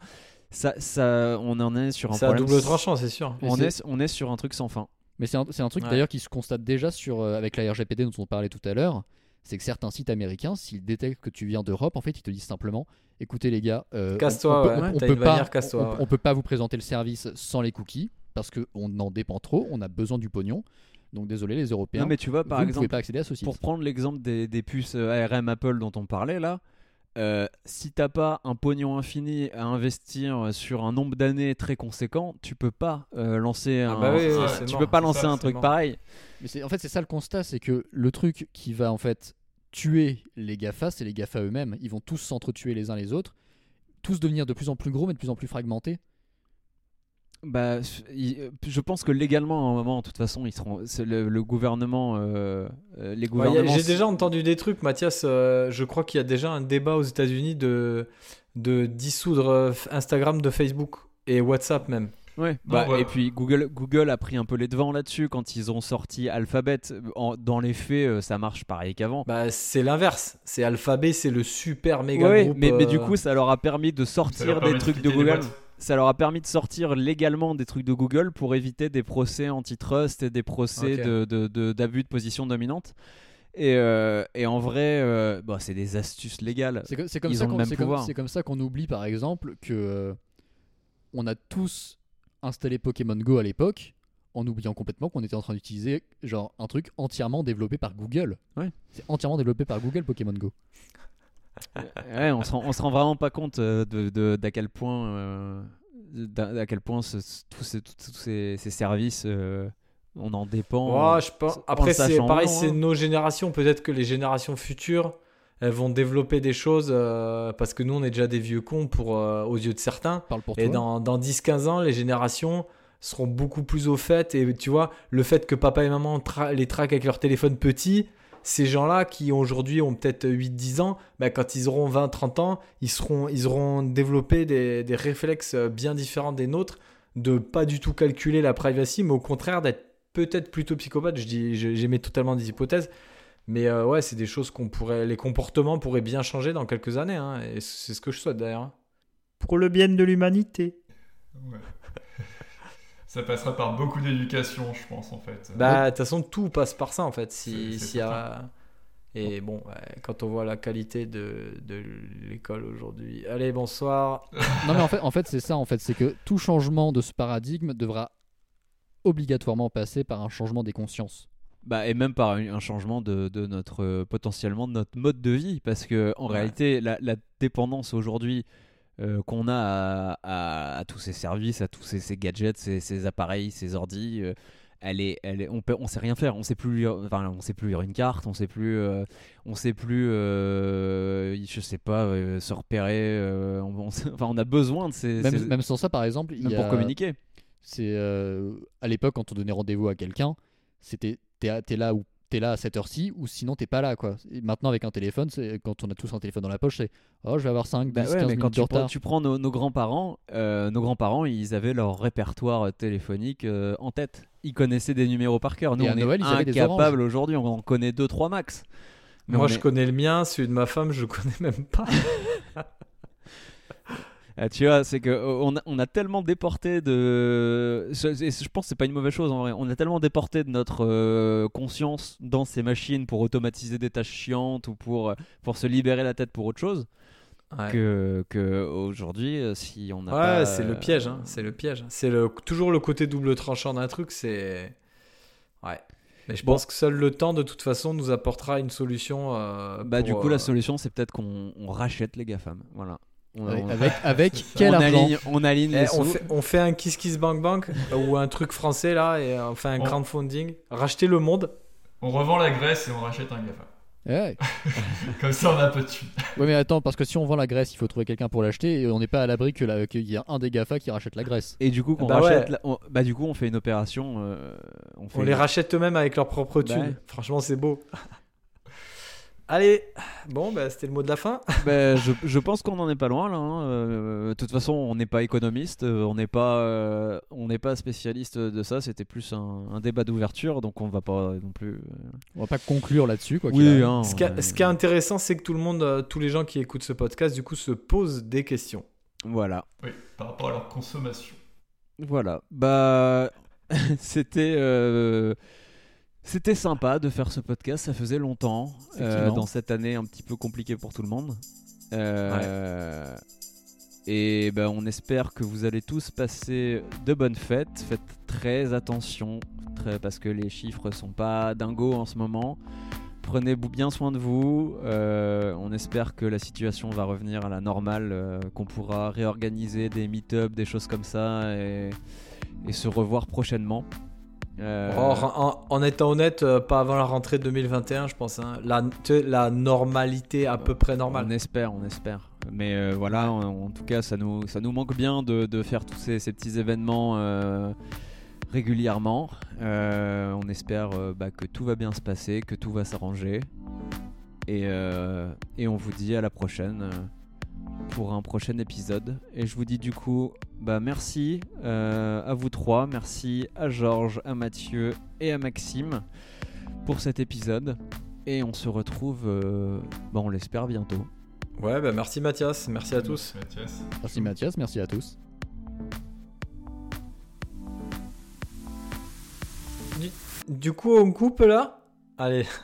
Ça, ça on en est sur un C'est double tranchant, c'est sûr. On est, on est sur un truc sans fin. Mais c'est un, un, truc d'ailleurs qui se constate déjà sur euh, avec la RGPD dont on parlait tout à l'heure. C'est que certains sites américains, s'ils détectent que tu viens d'Europe, en fait, ils te disent simplement écoutez les gars, euh, casse-toi, on, peut, pas, on, peut pas vous présenter le service sans les cookies parce qu'on en dépend trop, on a besoin du pognon. Donc désolé les Européens. Non mais tu vois par vous exemple, pouvez pas accéder à ce site. Pour prendre l'exemple des, des, puces euh, ARM Apple dont on parlait là, euh, si t'as pas un pognon infini à investir sur un nombre d'années très conséquent, tu peux pas euh, lancer ah un, bah tu peux pas lancer un truc pareil. Mais en fait c'est ça le constat, c'est que le truc qui va en fait tuer les Gafa, c'est les Gafa eux-mêmes. Ils vont tous s'entretuer les uns les autres, tous devenir de plus en plus gros mais de plus en plus fragmentés bah, je pense que légalement, à un moment, de toute façon, ils seront. Le, le, gouvernement, euh, euh, les gouvernements. J'ai déjà entendu des trucs, Mathias. Euh, je crois qu'il y a déjà un débat aux États-Unis de de dissoudre Instagram de Facebook et WhatsApp même. Ouais. Bah, Et puis Google, Google a pris un peu les devants là-dessus quand ils ont sorti Alphabet. dans les faits, ça marche pareil qu'avant. Bah, c'est l'inverse. C'est Alphabet, c'est le super méga groupe. Mais, mais, du coup, ça leur a permis de sortir des trucs de Google ça leur a permis de sortir légalement des trucs de Google pour éviter des procès antitrust et des procès d'abus de, de, position dominante. Et, euh, et, en vrai, euh, bah, c'est des astuces légales. C'est comme, comme, ça qu'on oublie, par exemple, que euh, on a tous installé Pokémon Go à l'époque, en oubliant complètement qu'on était en train d'utiliser genre un truc entièrement développé par Google. Ouais. C'est entièrement développé par Google Pokémon Go. ouais, on se rend, on se rend vraiment pas compte euh, de d'à quel point euh, d'à quel point tous ces, tous ces, services euh, On en dépend. Ouais, je pense. en Après, c'est pareil, c'est nos générations. Peut-être que les générations futures, elles vont développer des choses euh, parce que nous, on est déjà des vieux cons pour, aux yeux de certains. Pour Et dans, dans 10-15 ans, les générations seront beaucoup plus au fait. Et tu vois, le fait que papa et maman tra- les traquent avec leur téléphone petit, ces gens-là qui aujourd'hui ont peut-être 8-10 ans, bah, quand ils auront 20-30 ans, ils, seront, ils auront développé des, des réflexes bien différents des nôtres, de pas du tout calculer la privacy, mais au contraire d'être peut-être plutôt psychopathe. Je dis, je- j'émets totalement des hypothèses. Mais euh, ouais, c'est des choses qu'on pourrait, les comportements pourraient bien changer dans quelques années, hein, et c'est ce que je souhaite d'ailleurs. Pour le bien de l'humanité. Ouais. Ça passera par beaucoup d'éducation, je pense, en fait. Bah, de toute façon, tout passe par ça en fait. Si, s'il y a... Et bon, ouais, quand on voit la qualité de, de l'école aujourd'hui. Allez, bonsoir. Non mais en fait, en fait c'est ça en fait, c'est que tout changement de ce paradigme devra obligatoirement passer par un changement des consciences. Bah, et même par un changement de, de notre euh, potentiellement de notre mode de vie parce que en Ouais. réalité la, la dépendance aujourd'hui euh, qu'on a à, à- à tous ces services à tous ces, ces gadgets ces, ces appareils ces ordis euh, elle est, elle est, on peut, on sait rien faire. On sait plus lire, enfin on sait plus lire une carte on sait plus euh, on sait plus je sais pas se repérer on, enfin on a besoin de ces, Même, ces- même sans ça par exemple, il même y pour a- communiquer. c'est à l'époque quand on donnait rendez-vous à quelqu'un, c'était t'es là ou t'es là à cette heure-ci ou sinon t'es pas là quoi. Et maintenant avec un téléphone, c'est quand on a tous un téléphone dans la poche, c'est oh je vais avoir 5, 10, Bah ouais, 15 mais minutes quand de tu prends, retard. tu prends nos, nos grands-parents, euh, nos grands-parents, ils avaient leur répertoire téléphonique euh, en tête. Ils connaissaient des numéros par cœur. Nous, Et à on Noël, est incapables aujourd'hui. On en connaît deux, trois max. Mais Moi, je connais le mien, celui de ma femme, je connais même pas. Ah, tu vois, c'est que euh, a, on a tellement déporté de. Je, et je pense que c'est pas une mauvaise chose en vrai. On a tellement déporté de notre euh, conscience dans ces machines pour automatiser des tâches chiantes ou pour, euh, pour se libérer la tête pour autre chose Ouais. que, que aujourd'hui, euh, si on n'a Ouais, pas. c'est le euh, piège, hein, c'est le piège. C'est le, toujours le côté double tranchant d'un truc, c'est... Ouais. Mais je Bon. pense que seul le temps, de toute façon, nous apportera une solution. euh, Bah, pour, du coup, euh, la solution, c'est peut-être qu'on on rachète les GAFAM. Voilà. On, Avec, on- avec, quel on argent aligne, on aligne eh, les on, sous. fait, on fait un Kiss Kiss Bank Bank euh, ou un truc français là et euh, on fait un On- crowdfunding. Racheter le monde. On revend la Grèce et on rachète un GAFA. Ouais. Comme ça, on a un peu de thunes. Ouais, mais attends, parce que si on vend la Grèce, il faut trouver quelqu'un pour l'acheter et on n'est pas à l'abri la- qu'il y a un des GAFA qui rachète la Grèce. Et du coup, qu'on Bah rachète. ouais. la- on- Bah, du coup, on fait une opération. euh, on fait On les rachète eux-mêmes avec leurs propres Bah thunes. ouais. Franchement, c'est beau. Allez, bon, bah, c'était le mot de la fin. Bah, je, je pense qu'on n'en est pas loin là. hein. Euh, de toute façon, on n'est pas économiste, euh, on n'est pas, euh, on n'est pas spécialiste de ça. C'était plus un, un débat d'ouverture, donc on va pas non plus. euh, On va pas conclure là-dessus quoi. Oui, hein, Ce qui, est- on- ce qui est intéressant, c'est que tout le monde, tous les gens qui écoutent ce podcast, du coup, se posent des questions. Voilà. Oui, par rapport à leur consommation. Voilà. Bah, c'était. C'était sympa de faire ce podcast, ça faisait longtemps, euh, dans cette année un petit peu compliquée pour tout le monde. Euh, Et ben, on espère que vous allez tous passer de bonnes fêtes. Faites très attention, très- parce que les chiffres sont pas dingos en ce moment. Prenez bien soin de vous. Euh, on espère que la situation va revenir à la normale, qu'on pourra réorganiser des meet-up, des choses comme ça, et, et se revoir prochainement. Euh, en, en étant honnête, euh, pas avant la rentrée 2021, je pense. hein. La, normalité à peu près normale. On espère, on espère. Mais euh, voilà, en, en tout cas, ça nous, ça nous manque bien de, de faire tous ces, ces petits événements régulièrement. On espère bah, que tout va bien se passer, que tout va s'arranger. Et, et on vous dit à la prochaine pour un prochain épisode. Et je vous dis du coup, bah, merci euh, à vous trois, merci à Georges, à Mathieu et à Maxime pour cet épisode. Et on se retrouve, euh, bah, on l'espère bientôt. Ouais, bah merci Mathias, merci à tous. Mathias. Merci Mathias, merci à tous. Du coup, on coupe là? Allez.